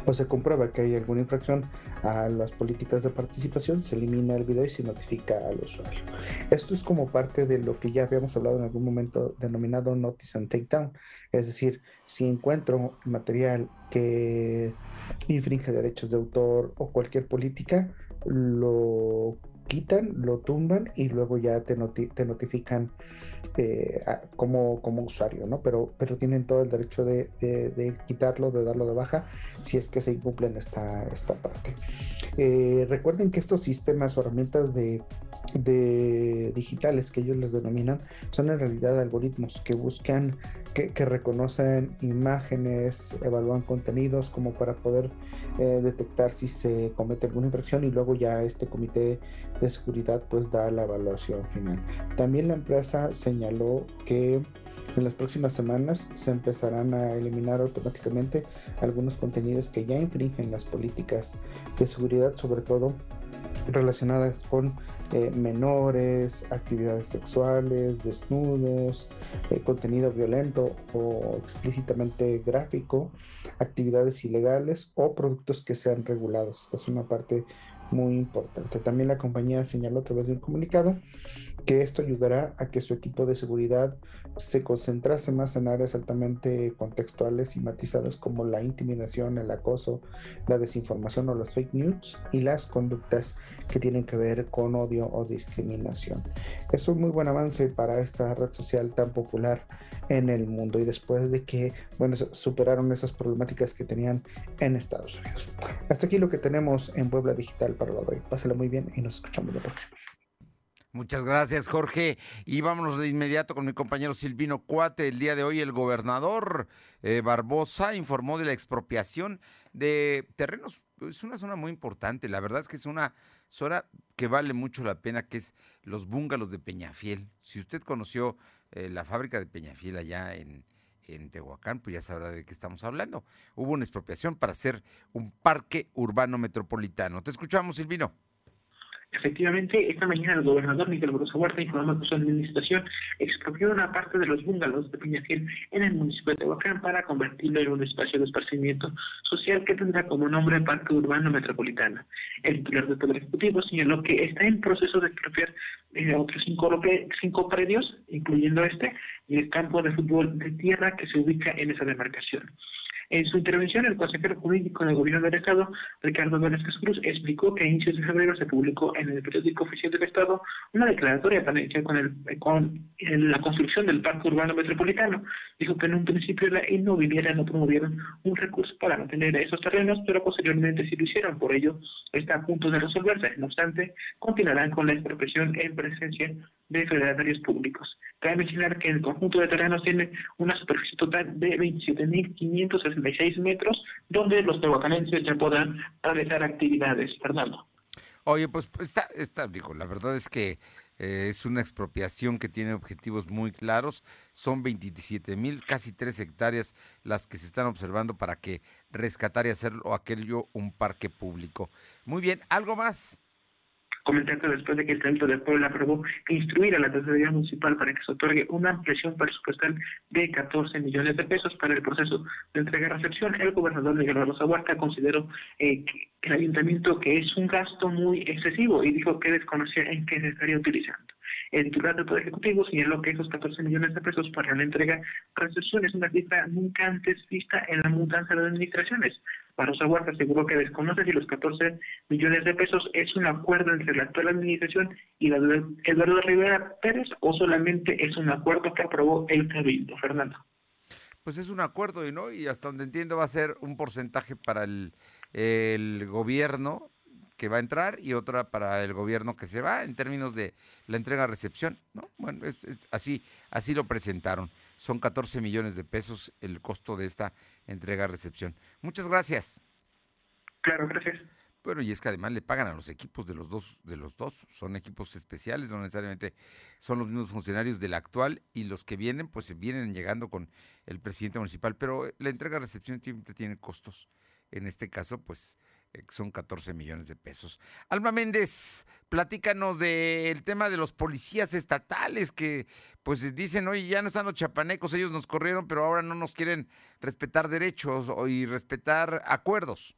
o se comprueba que hay alguna infracción a las políticas de participación, se elimina el video y se notifica al usuario. Esto es como parte de lo que ya habíamos hablado en algún momento denominado Notice and Takedown. Es decir, si encuentro material que infringe derechos de autor o cualquier política, lo quitan, lo tumban y luego ya te, notifican eh, como, usuario, ¿no? Pero, tienen todo el derecho de, quitarlo, de darlo de baja, si es que se incumplen esta, parte. Eh, recuerden que estos sistemas o herramientas digitales que ellos les denominan son en realidad algoritmos que buscan que, reconocen imágenes, evalúan contenidos como para poder eh, detectar si se comete alguna infracción y luego ya este comité de seguridad pues da la evaluación final. También la empresa señaló que en las próximas semanas se empezarán a eliminar automáticamente algunos contenidos que ya infringen las políticas de seguridad, sobre todo relacionadas con eh, menores, actividades sexuales, desnudos, eh, contenido violento o explícitamente gráfico, actividades ilegales o productos que sean regulados. Esta es una parte muy importante. También la compañía señaló a través de un comunicado que esto ayudará a que su equipo de seguridad se concentrase más en áreas altamente contextuales y matizadas como la intimidación, el acoso, la desinformación o las fake news y las conductas que tienen que ver con odio o discriminación. Es un muy buen avance para esta red social tan popular en el mundo y después de que, bueno, superaron esas problemáticas que tenían en Estados Unidos. Hasta aquí lo que tenemos en Puebla Digital para de hoy. Pásalo muy bien y nos escuchamos la próxima. Muchas gracias, Jorge. Y vámonos de inmediato con mi compañero Silvino Cuate. El día de hoy el gobernador eh, Barbosa informó de la expropiación de terrenos. Es una zona muy importante. La verdad es que es una zona que vale mucho la pena, que es los búngalos de Peñafiel. Si usted conoció eh, la fábrica de Peñafiel allá en, en Tehuacán, pues ya sabrá de qué estamos hablando. Hubo una expropiación para hacer un parque urbano metropolitano. Te escuchamos, Silvino. Efectivamente, esta mañana el gobernador Miguel Barroso Huerta informó que su administración expropió una parte de los bungalows de Peñafiel en el municipio de Tehuacán para convertirlo en un espacio de esparcimiento social que tendrá como nombre Parque Urbano Metropolitano. El titular del Poder Ejecutivo señaló que está en proceso de expropiar eh, otros cinco, cinco predios, incluyendo este, y el campo de fútbol de tierra que se ubica en esa demarcación. En su intervención, el consejero jurídico del gobierno del Estado, Ricardo Velázquez Cruz, explicó que a inicios de febrero se publicó en el periódico oficial del Estado una declaratoria para con, el, con la construcción del Parque Urbano Metropolitano. Dijo que en un principio la inmobiliaria no promovieron un recurso para mantener esos terrenos, pero posteriormente sí lo hicieron. Por ello, está a punto de resolverse. No obstante, continuarán con la expropiación en presencia de federatarios públicos. Cabe mencionar que el conjunto de terrenos tiene una superficie total de 27.566 metros, donde los tehuacanenses ya podrán realizar actividades. Fernando. Oye, pues está, está digo, la verdad es que eh, es una expropiación que tiene objetivos muy claros. Son 27 mil, casi 3 hectáreas las que se están observando para que rescatar y hacer aquello un parque público. Muy bien, ¿algo más? Comentando después de que el Centro de Puebla aprobó instruir a la Tesorería Municipal para que se otorgue una ampliación presupuestal de 14 millones de pesos para el proceso de entrega-recepción, el gobernador Miguel Barroso Huerta consideró eh, que el ayuntamiento que es un gasto muy excesivo y dijo que desconocía en qué se estaría utilizando. El titular del Poder Ejecutivo señaló que esos 14 millones de pesos para la entrega recepción es una cifra nunca antes vista en la mudanza de administraciones. Barroso Huerta aseguró que desconoce si los 14 millones de pesos es un acuerdo entre la actual administración y la Eduardo Rivera Pérez o solamente es un acuerdo que aprobó el Cabildo. Fernando. Pues es un acuerdo, ¿no? Y hasta donde entiendo va a ser un porcentaje para el, el gobierno que va a entrar y otra para el gobierno que se va en términos de la entrega-recepción, ¿no? Bueno, es, así, así lo presentaron. Son 14 millones de pesos el costo de esta entrega-recepción. Muchas gracias. Claro, gracias. Bueno, y es que además le pagan a los equipos de los dos, de los dos, son equipos especiales, no necesariamente son los mismos funcionarios del actual y los que vienen, pues vienen llegando con el presidente municipal, pero la entrega-recepción siempre tiene costos. En este caso, pues son 14 millones de pesos. Alma Méndez, platícanos del tema de los policías estatales que pues dicen, oye, ya no están los chapanecos, ellos nos corrieron, pero ahora no nos quieren respetar derechos y respetar acuerdos.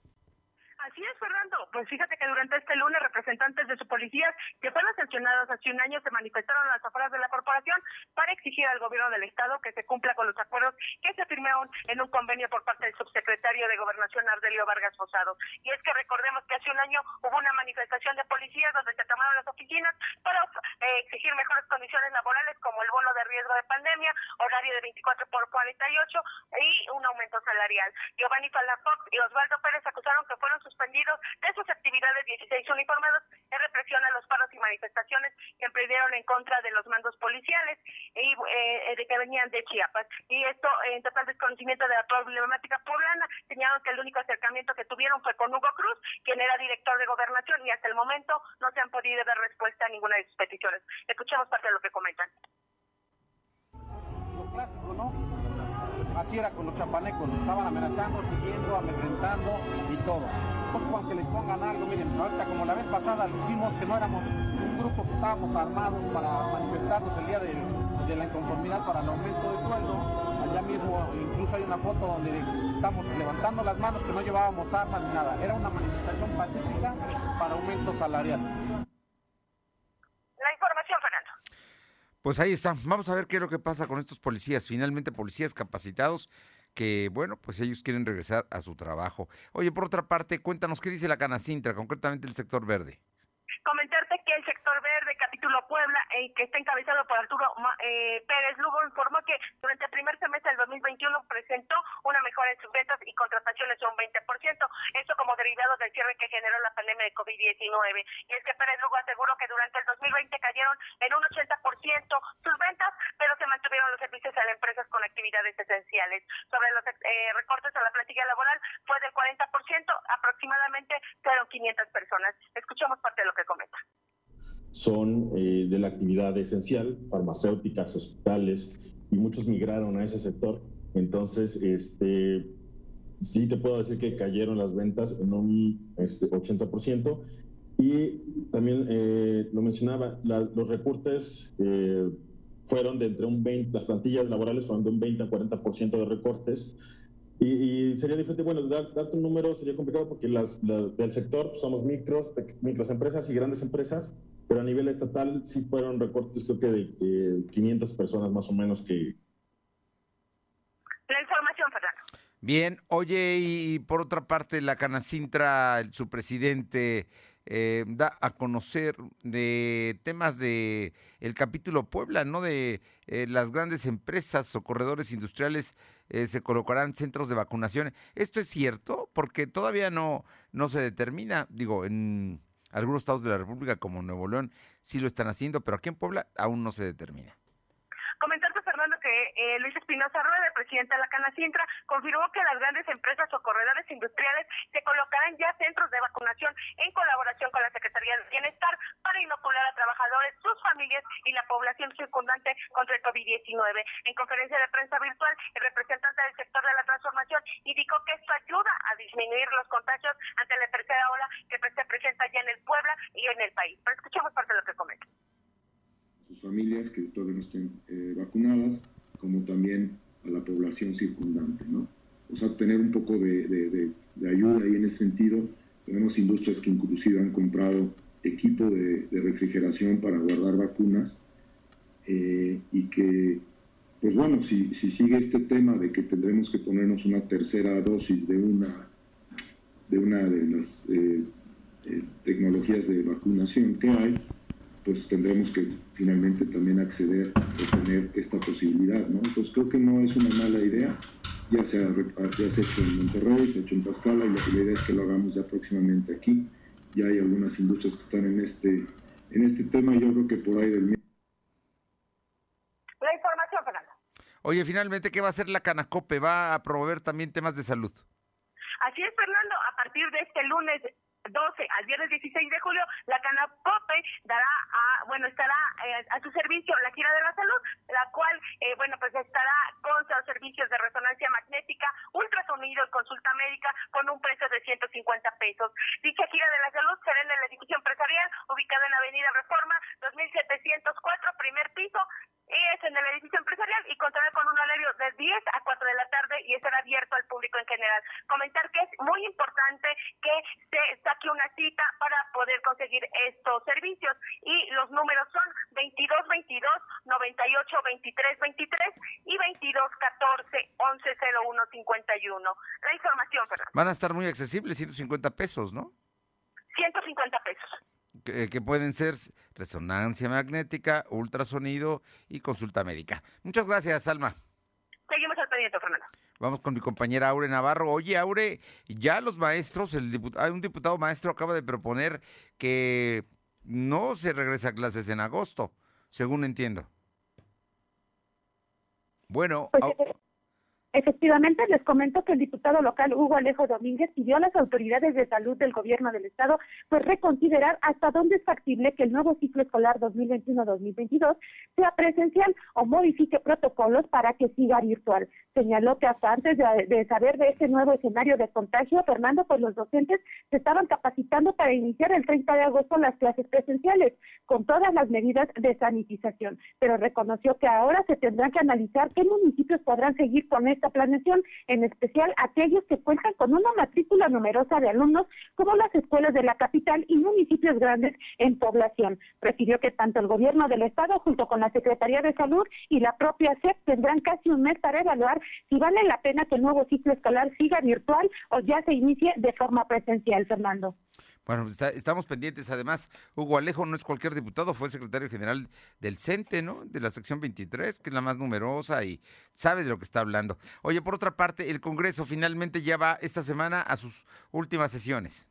Pues fíjate que durante este lunes representantes de su policías que fueron sancionados hace un año se manifestaron a las afueras de la corporación para exigir al gobierno del estado que se cumpla con los acuerdos que se firmaron en un convenio por parte del subsecretario de Gobernación Ardelio Vargas Posado. Y es que recordemos que hace un año hubo una manifestación de policías donde se tomaron las oficinas para eh, exigir mejores condiciones laborales como el bono de riesgo de pandemia, horario de 24 por 48 y un aumento salarial. Giovanni Palafox y Osvaldo Pérez acusaron que fueron suspendidos de actividades 16 uniformados en represión a los paros y manifestaciones que emprendieron en contra de los mandos policiales y eh, de que venían de Chiapas. Y esto en total desconocimiento de la problemática poblana. Señalaron que el único acercamiento que tuvieron fue con Hugo Cruz, quien era director de gobernación, y hasta el momento no se han podido dar respuesta a ninguna de sus peticiones. Escuchemos parte de lo que comentan. Así era con los chapanecos, nos estaban amenazando, siguiendo, amedrentando y todo pues que les pongan algo, miren, ahorita como la vez pasada lo hicimos, que no éramos un grupo que estábamos armados para manifestarnos el día de, de la inconformidad para el aumento de sueldo, allá mismo incluso hay una foto donde estamos levantando las manos que no llevábamos armas ni nada, era una manifestación pacífica para aumento salarial. La información, Fernando. Pues ahí está. Vamos a ver qué es lo que pasa con estos policías. Finalmente, policías capacitados que, bueno, pues ellos quieren regresar a su trabajo. Oye, por otra parte, cuéntanos qué dice la Canacintra, concretamente el sector verde. Comentarte que el sector verde, capítulo Puebla, eh, que está encabezado por Arturo eh, Pérez Lugo, informó que durante el primer semestre del 2021 presentó una mejora en sus ventas y contrataciones de un 20%, esto como derivado del cierre que generó la pandemia de COVID-19. Y es que Pérez Lugo aseguró que durante el 2020 cayeron en un 80% sus ventas, pero se mantuvieron los servicios a las empresas con actividades esenciales. Sobre los eh, recortes a la plantilla laboral fue del 40%, aproximadamente fueron 500 personas. Escuchamos parte de lo que comenta son eh, de la actividad esencial, farmacéuticas, hospitales, y muchos migraron a ese sector. Entonces, este, sí te puedo decir que cayeron las ventas en un este, 80%. Y también eh, lo mencionaba, los recortes eh, fueron de entre un 20, las plantillas laborales fueron de un 20 a 40% de recortes. Y, sería diferente, bueno, dar, darte un número sería complicado porque las, del sector somos micros, micros empresas y grandes empresas, pero a nivel estatal sí fueron recortes creo que de 500 personas más o menos que... La información, Fernando. Bien, oye, y por otra parte, la Canacintra, su presidente, eh, da a conocer de temas de el capítulo Puebla, ¿no? De eh, las grandes empresas o corredores industriales eh, se colocarán centros de vacunación. ¿Esto es cierto? Porque todavía no, no se determina, digo, en algunos estados de la República como Nuevo León sí lo están haciendo, pero aquí en Puebla aún no se determina. Eh, Luis Espinosa Rueda, presidente de la Canacintra, confirmó que las grandes empresas o corredores industriales se colocarán ya centros de vacunación en colaboración con la Secretaría de Bienestar para inocular a trabajadores, sus familias y la población circundante contra el COVID-19. En conferencia de prensa virtual, el representante del sector de la transformación indicó que esto ayuda a disminuir los contagios ante la tercera ola que se presenta ya en el Puebla y en el país. Pero escuchemos parte de lo que comenta. Sus familias que todavía no estén eh, vacunadas como también a la población circundante, ¿no? O sea, tener un poco de, ayuda ahí en ese sentido. Tenemos industrias que inclusive han comprado equipo de, refrigeración para guardar vacunas eh, y que, pues bueno, si, sigue este tema de que tendremos que ponernos una tercera dosis de una de, una de las eh, eh, tecnologías de vacunación que hay, pues tendremos que finalmente también acceder a tener esta posibilidad, ¿no? Entonces creo que no es una mala idea, ya se ha, hecho en Monterrey, se ha hecho en Tlaxcala y la, idea es que lo hagamos ya próximamente aquí. Ya hay algunas industrias que están en este, en este tema y yo creo que por ahí del... La información, Fernando. Oye, finalmente, ¿qué va a hacer la Canacope? ¿Va a promover también temas de salud? Así es, Fernando. A partir de este lunes 12 al viernes 16 de julio, la Canapope dará a, bueno, estará eh, a su servicio la gira de la salud, la cual, eh, bueno, pues estará con los servicios de resonancia magnética, ultrasonido y consulta médica con un precio de 150 pesos. Dicha gira de la salud será en el edificio empresarial ubicado en Avenida Reforma 2704, primer piso, es en el edificio empresarial y contará con un horario de 10 a 4 de la tarde y estará abierto al público en general. Comentar que es muy importante que se saque una cita para poder conseguir estos servicios y los números son 22 22 98 23 23 y 22 14 11 01 51. La información, Fernando. Van a estar muy accesibles, 150 pesos, ¿no? 150 pesos que, pueden ser resonancia magnética, ultrasonido y consulta médica. Muchas gracias, Alma. Seguimos al pendiente, Fernando. Vamos con mi compañera Aure Navarro. Oye, Aure, ya los maestros, el diputado, un diputado maestro acaba de proponer que no se regrese a clases en agosto, según entiendo. Bueno, pues, Efectivamente, les comento que el diputado local Hugo Alejo Domínguez pidió a las autoridades de salud del gobierno del estado pues reconsiderar hasta dónde es factible que el nuevo ciclo escolar 2021-2022 sea presencial o modifique protocolos para que siga virtual. Señaló que hasta antes de, saber de este nuevo escenario de contagio, Fernando, pues los docentes se estaban capacitando para iniciar el 30 de agosto las clases presenciales con todas las medidas de sanitización, pero reconoció que ahora se tendrán que analizar qué municipios podrán seguir con esta planeación, en especial aquellos que cuentan con una matrícula numerosa de alumnos, como las escuelas de la capital y municipios grandes en población. Refirió que tanto el gobierno del Estado, junto con la Secretaría de Salud y la propia SEP, tendrán casi un mes para evaluar si vale la pena que el nuevo ciclo escolar siga virtual o ya se inicie de forma presencial, Fernando. Bueno, estamos pendientes. Además, Hugo Alejo no es cualquier diputado, fue secretario general del CENTE, ¿no? De la sección 23, que es la más numerosa y sabe de lo que está hablando. Oye, por otra parte, el Congreso finalmente ya va esta semana a sus últimas sesiones.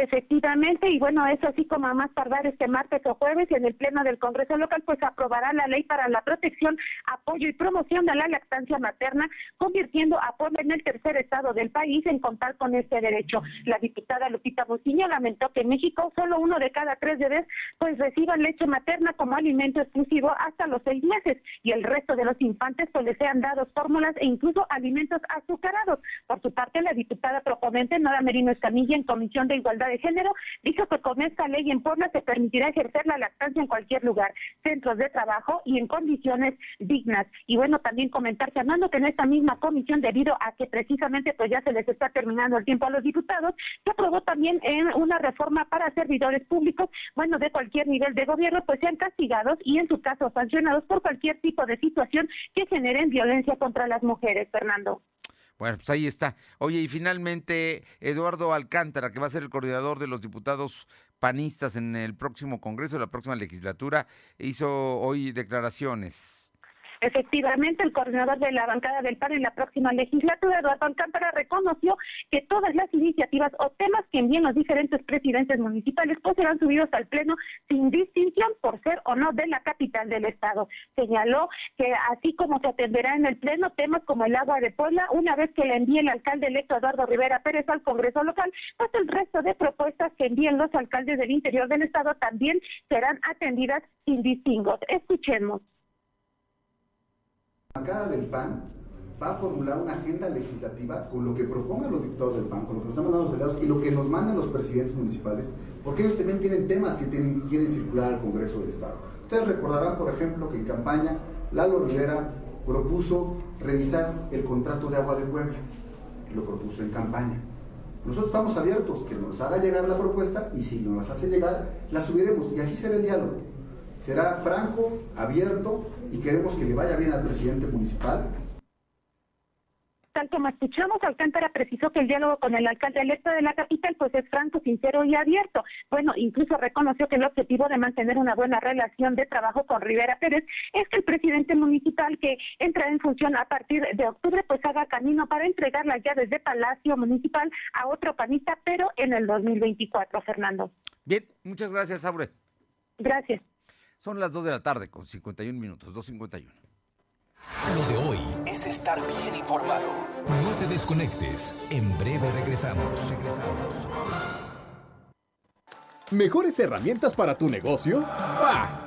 Efectivamente, y bueno, eso así como a más tardar este martes o jueves, en el Pleno del Congreso local, pues aprobará la ley para la protección, apoyo y promoción de la lactancia materna, convirtiendo a Puebla en el tercer estado del país en contar con este derecho. La diputada Lupita Buciño lamentó que en México solo uno de cada tres bebés pues reciba leche materna como alimento exclusivo hasta los seis meses, y el resto de los infantes pues les sean dados fórmulas e incluso alimentos azucarados. Por su parte, la diputada proponente Nora Merino Escamilla en Comisión de Igualdad de Género, dijo que con esta ley en Puebla se permitirá ejercer la lactancia en cualquier lugar, centros de trabajo y en condiciones dignas. Y bueno, también comentar, Fernando, que en esta misma comisión, debido a que precisamente pues ya se les está terminando el tiempo a los diputados, se aprobó también en una reforma para servidores públicos, bueno, de cualquier nivel de gobierno, pues sean castigados y en su caso sancionados por cualquier tipo de situación que generen violencia contra las mujeres, Fernando. Bueno, pues ahí está. Oye, y finalmente, Eduardo Alcántara, que va a ser el coordinador de los diputados panistas en el próximo Congreso, la próxima legislatura, hizo hoy declaraciones. Efectivamente, el coordinador de la bancada del PAN en la próxima legislatura, Eduardo Alcántara, reconoció que todas las iniciativas o temas que envíen los diferentes presidentes municipales pues serán subidos al Pleno sin distinción por ser o no de la capital del Estado. Señaló que así como se atenderá en el Pleno temas como el agua de Puebla, una vez que le envíe el alcalde electo Eduardo Rivera Pérez al Congreso local, pues el resto de propuestas que envíen los alcaldes del interior del Estado también serán atendidas sin distingos. Escuchemos bancada del PAN va a formular una agenda legislativa con lo que propongan los diputados del PAN, con lo que nos están mandando los delegados y lo que nos mandan los presidentes municipales, porque ellos también tienen temas que tienen, quieren circular al Congreso del Estado. Ustedes recordarán, por ejemplo, que en campaña Lalo Rivera propuso revisar el contrato de agua de Puebla, lo propuso en campaña. Nosotros estamos abiertos, que nos haga llegar la propuesta y si nos las hace llegar, la subiremos y así será el diálogo será franco, abierto y queremos que le vaya bien al presidente municipal. Tal como escuchamos, Alcántara precisó que el diálogo con el alcalde electo de la capital pues es franco, sincero y abierto. Bueno, incluso reconoció que el objetivo de mantener una buena relación de trabajo con Rivera Pérez es que el presidente municipal que entra en función a partir de octubre pues haga camino para entregar las llaves de Palacio Municipal a otro panista, pero en el 2024, Fernando. Bien, muchas gracias, Aure. Gracias. Son las 2 de la tarde con 51 minutos, 2.51. Lo de hoy es estar bien informado. No te desconectes. En breve regresamos. Regresamos. ¿Mejores herramientas para tu negocio? ¡Bah!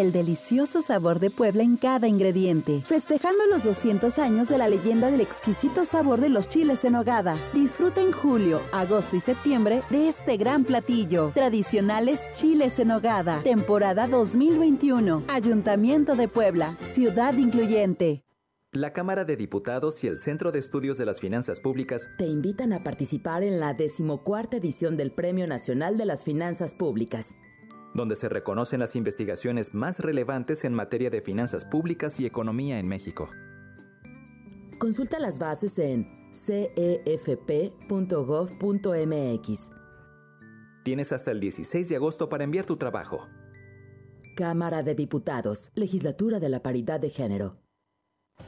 El delicioso sabor de Puebla en cada ingrediente, festejando los 200 años de la leyenda del exquisito sabor de los chiles en hogada. Disfruta en julio, agosto y septiembre de este gran platillo. Tradicionales chiles en hogada, temporada 2021. Ayuntamiento de Puebla, ciudad incluyente. La Cámara de Diputados y el Centro de Estudios de las Finanzas Públicas te invitan a participar en la decimocuarta edición del Premio Nacional de las Finanzas Públicas donde se reconocen las investigaciones más relevantes en materia de finanzas públicas y economía en México. Consulta las bases en cefp.gov.mx. Tienes hasta el 16 de agosto para enviar tu trabajo. Cámara de Diputados, Legislatura de la Paridad de Género.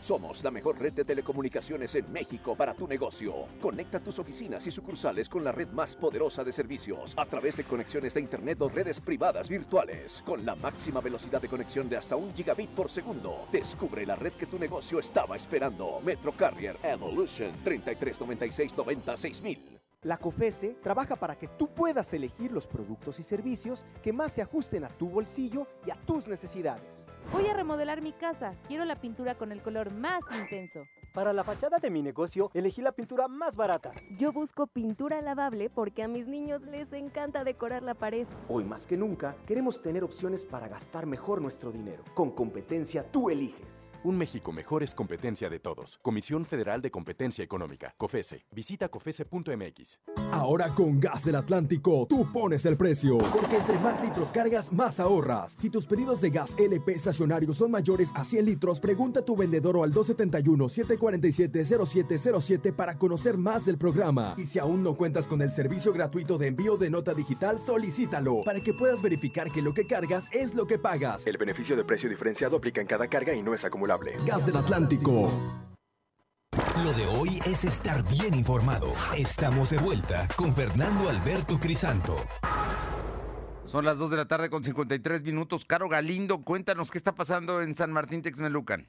Somos la mejor red de telecomunicaciones en México para tu negocio. Conecta tus oficinas y sucursales con la red más poderosa de servicios a través de conexiones de Internet o redes privadas virtuales con la máxima velocidad de conexión de hasta un gigabit por segundo. Descubre la red que tu negocio estaba esperando. Metro Carrier Evolution 3396 La COFESE trabaja para que tú puedas elegir los productos y servicios que más se ajusten a tu bolsillo y a tus necesidades. Voy a remodelar mi casa. Quiero la pintura con el color más intenso. Para la fachada de mi negocio, elegí la pintura más barata. Yo busco pintura lavable porque a mis niños les encanta decorar la pared. Hoy más que nunca, queremos tener opciones para gastar mejor nuestro dinero. Con competencia tú eliges. Un México mejor es competencia de todos. Comisión Federal de Competencia Económica. COFESE. Visita COFESE.mx. Ahora con Gas del Atlántico, tú pones el precio. Porque entre más litros cargas, más ahorras. Si tus pedidos de gas LP estacionarios son mayores a 100 litros, pregunta a tu vendedor o al 271 7 470707 para conocer más del programa. Y si aún no cuentas con el servicio gratuito de envío de nota digital, solicítalo para que puedas verificar que lo que cargas es lo que pagas. El beneficio de precio diferenciado aplica en cada carga y no es acumulable. Gas del Atlántico. Lo de hoy es estar bien informado. Estamos de vuelta con Fernando Alberto Crisanto. Son las 2 de la tarde con 53 minutos. Caro Galindo, cuéntanos qué está pasando en San Martín Texmelucan.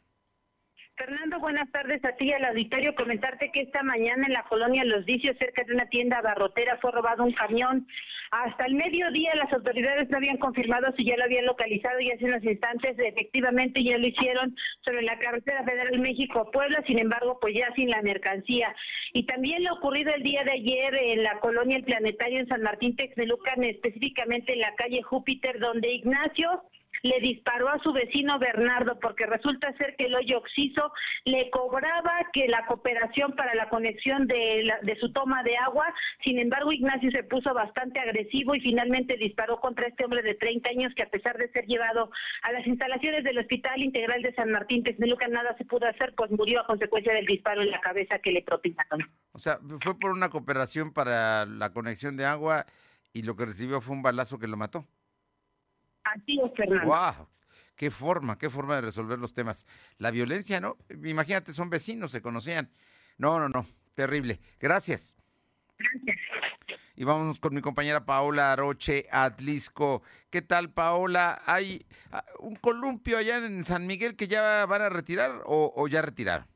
Fernando, buenas tardes a ti y al auditorio. Comentarte que esta mañana en la colonia Los Vicios, cerca de una tienda abarrotera, fue robado un camión. Hasta el mediodía las autoridades no habían confirmado si ya lo habían localizado y hace unos instantes efectivamente ya lo hicieron sobre la carretera federal México-Puebla, sin embargo pues ya sin la mercancía. Y también lo ocurrido el día de ayer en la colonia El Planetario en San Martín Texmelucan, específicamente en la calle Júpiter, donde Ignacio le disparó a su vecino Bernardo porque resulta ser que el hoyo oxiso le cobraba que la cooperación para la conexión de, de su toma de agua. Sin embargo, Ignacio se puso bastante agresivo y finalmente disparó contra este hombre de 30 años que a pesar de ser llevado a las instalaciones del Hospital Integral de San Martín Texmelucan nada se pudo hacer, pues murió a consecuencia del disparo en la cabeza que le propinaron. O sea, fue por una cooperación para la conexión de agua y lo que recibió fue un balazo que lo mató. Así es, Fernando. ¡Wow! Qué forma, qué forma de resolver los temas. La violencia, ¿no? Imagínate, son vecinos, se conocían. No, no, no, terrible. Gracias. Gracias. Y vámonos con mi compañera Paola Aroche Atlisco. ¿Qué tal, Paola? ¿Hay ah, un columpio allá en San Miguel que ya van a retirar o, o ya retiraron?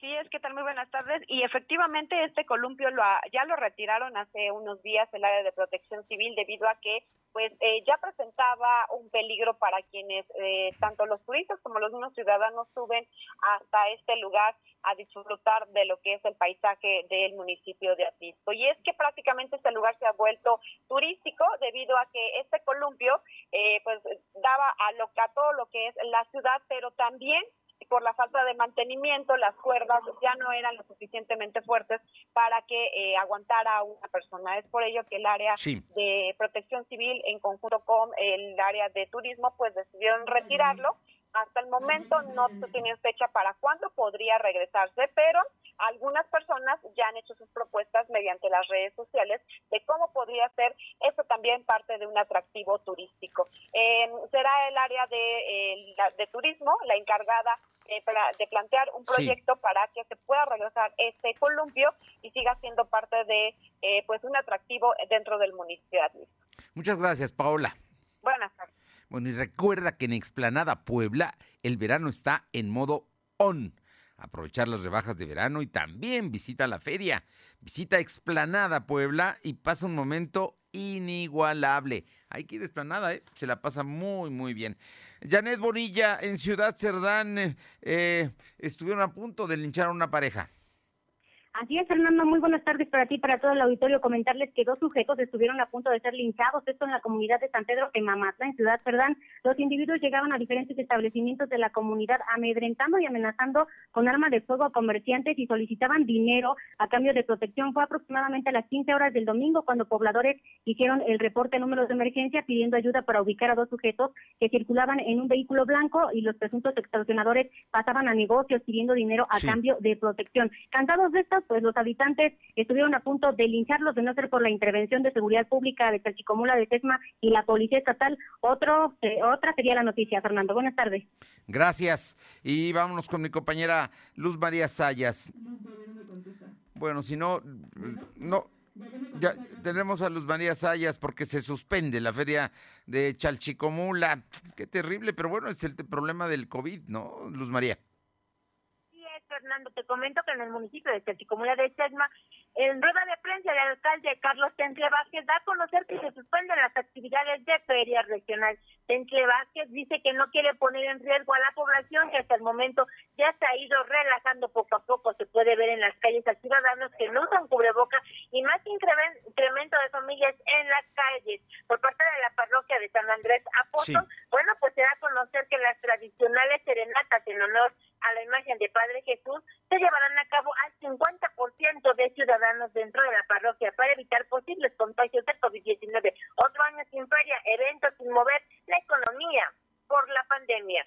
Así es, ¿qué tal? Muy buenas tardes. Y efectivamente este columpio lo ya lo retiraron hace unos días el área de protección civil debido a que pues eh, ya presentaba un peligro para quienes eh, tanto los turistas como los mismos ciudadanos suben hasta este lugar a disfrutar de lo que es el paisaje del municipio de Atisco. Y es que prácticamente este lugar se ha vuelto turístico debido a que este columpio eh, pues daba a, lo, a todo lo que es la ciudad, pero también por la falta de mantenimiento, las cuerdas ya no eran lo suficientemente fuertes para que eh, aguantara a una persona. Es por ello que el área de protección civil, en conjunto con el área de turismo, pues decidieron retirarlo. Hasta el momento no se tiene fecha para cuándo podría regresarse, pero algunas personas ya han hecho sus propuestas mediante las redes sociales de cómo podría ser eso también parte de un atractivo turístico. será el área de, eh, de turismo la encargada eh, de plantear un proyecto para que se pueda regresar este columpio y siga siendo parte de eh, pues un atractivo dentro del municipio Muchas gracias, Paola. Buenas tardes. Bueno, y recuerda que en Explanada Puebla el verano está en modo on. Aprovechar las rebajas de verano y también visita la feria. Visita Explanada Puebla y pasa un momento inigualable. Hay que ir a Explanada, ¿eh? se la pasa muy, muy bien. Janet Bonilla, en Ciudad Cerdán, eh, estuvieron a punto de linchar a una pareja. Así es, Fernando. Muy buenas tardes para ti, para todo el auditorio. Comentarles que dos sujetos estuvieron a punto de ser linchados, esto en la comunidad de San Pedro de Mamatla, en Ciudad Cerdán. Los individuos llegaban a diferentes establecimientos de la comunidad amedrentando y amenazando con arma de fuego a comerciantes y solicitaban dinero a cambio de protección. Fue aproximadamente a las 15 horas del domingo cuando pobladores hicieron el reporte números de emergencia pidiendo ayuda para ubicar a dos sujetos que circulaban en un vehículo blanco y los presuntos extorsionadores pasaban a negocios pidiendo dinero a cambio de protección. Cansados de esta pues los habitantes estuvieron a punto de lincharlos de no ser por la intervención de seguridad pública de Calchicomula de Tesma y la Policía Estatal. Otro, eh, otra sería la noticia, Fernando. Buenas tardes. Gracias. Y vámonos con mi compañera Luz María Sayas. Bueno, si no, no. Ya tenemos a Luz María Sayas porque se suspende la feria de Chalchicomula. Qué terrible, pero bueno, es el problema del COVID, ¿no, Luz María? Fernando, te comento que en el municipio de Chachicomula de Sesma, en rueda de prensa, el alcalde Carlos Tentle Vázquez da a conocer que se suspenden las actividades de feria regional. Tentle Vázquez dice que no quiere poner en riesgo a la población, que hasta el momento ya se ha ido relajando poco a poco. Se puede ver en las calles a ciudadanos que no usan cubreboca y más incremento de familias en las calles. Por parte de la parroquia de San Andrés Apóstol, bueno, pues se da a conocer que las tradicionales serenatas en honor a la imagen de Padre Jesús se llevarán a cabo al 50% de ciudadanos dentro de la parroquia para evitar posibles contagios de COVID-19. Otro año sin feria, eventos sin mover la economía por la pandemia.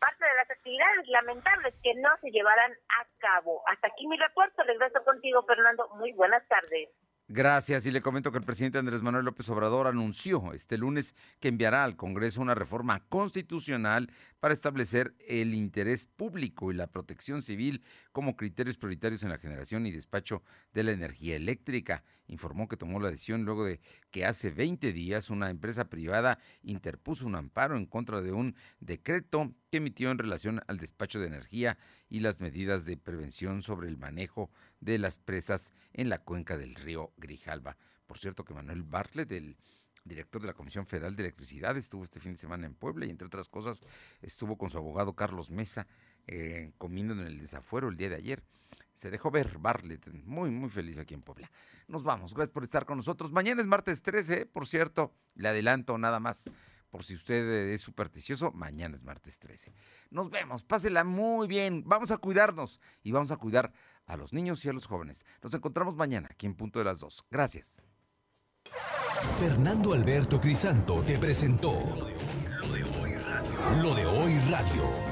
Parte de las actividades lamentables que no se llevarán a cabo. Hasta aquí mi reporte. Regreso contigo, Fernando. Muy buenas tardes. Gracias. Y le comento que el presidente Andrés Manuel López Obrador anunció este lunes que enviará al Congreso una reforma constitucional para establecer el interés público y la protección civil como criterios prioritarios en la generación y despacho de la energía eléctrica. Informó que tomó la decisión luego de que hace 20 días una empresa privada interpuso un amparo en contra de un decreto que emitió en relación al despacho de energía y las medidas de prevención sobre el manejo de las presas en la cuenca del río Grijalba. Por cierto que Manuel Bartlett, el director de la Comisión Federal de Electricidad, estuvo este fin de semana en Puebla y entre otras cosas estuvo con su abogado Carlos Mesa eh, comiendo en el desafuero el día de ayer. Se dejó ver Bartlett, muy, muy feliz aquí en Puebla. Nos vamos, gracias por estar con nosotros. Mañana es martes 13, por cierto, le adelanto nada más. Por si usted es supersticioso, mañana es martes 13. Nos vemos, pásela muy bien. Vamos a cuidarnos y vamos a cuidar a los niños y a los jóvenes. Nos encontramos mañana aquí en punto de las dos. Gracias. Fernando Alberto Crisanto te presentó Lo de hoy radio. Lo de hoy radio.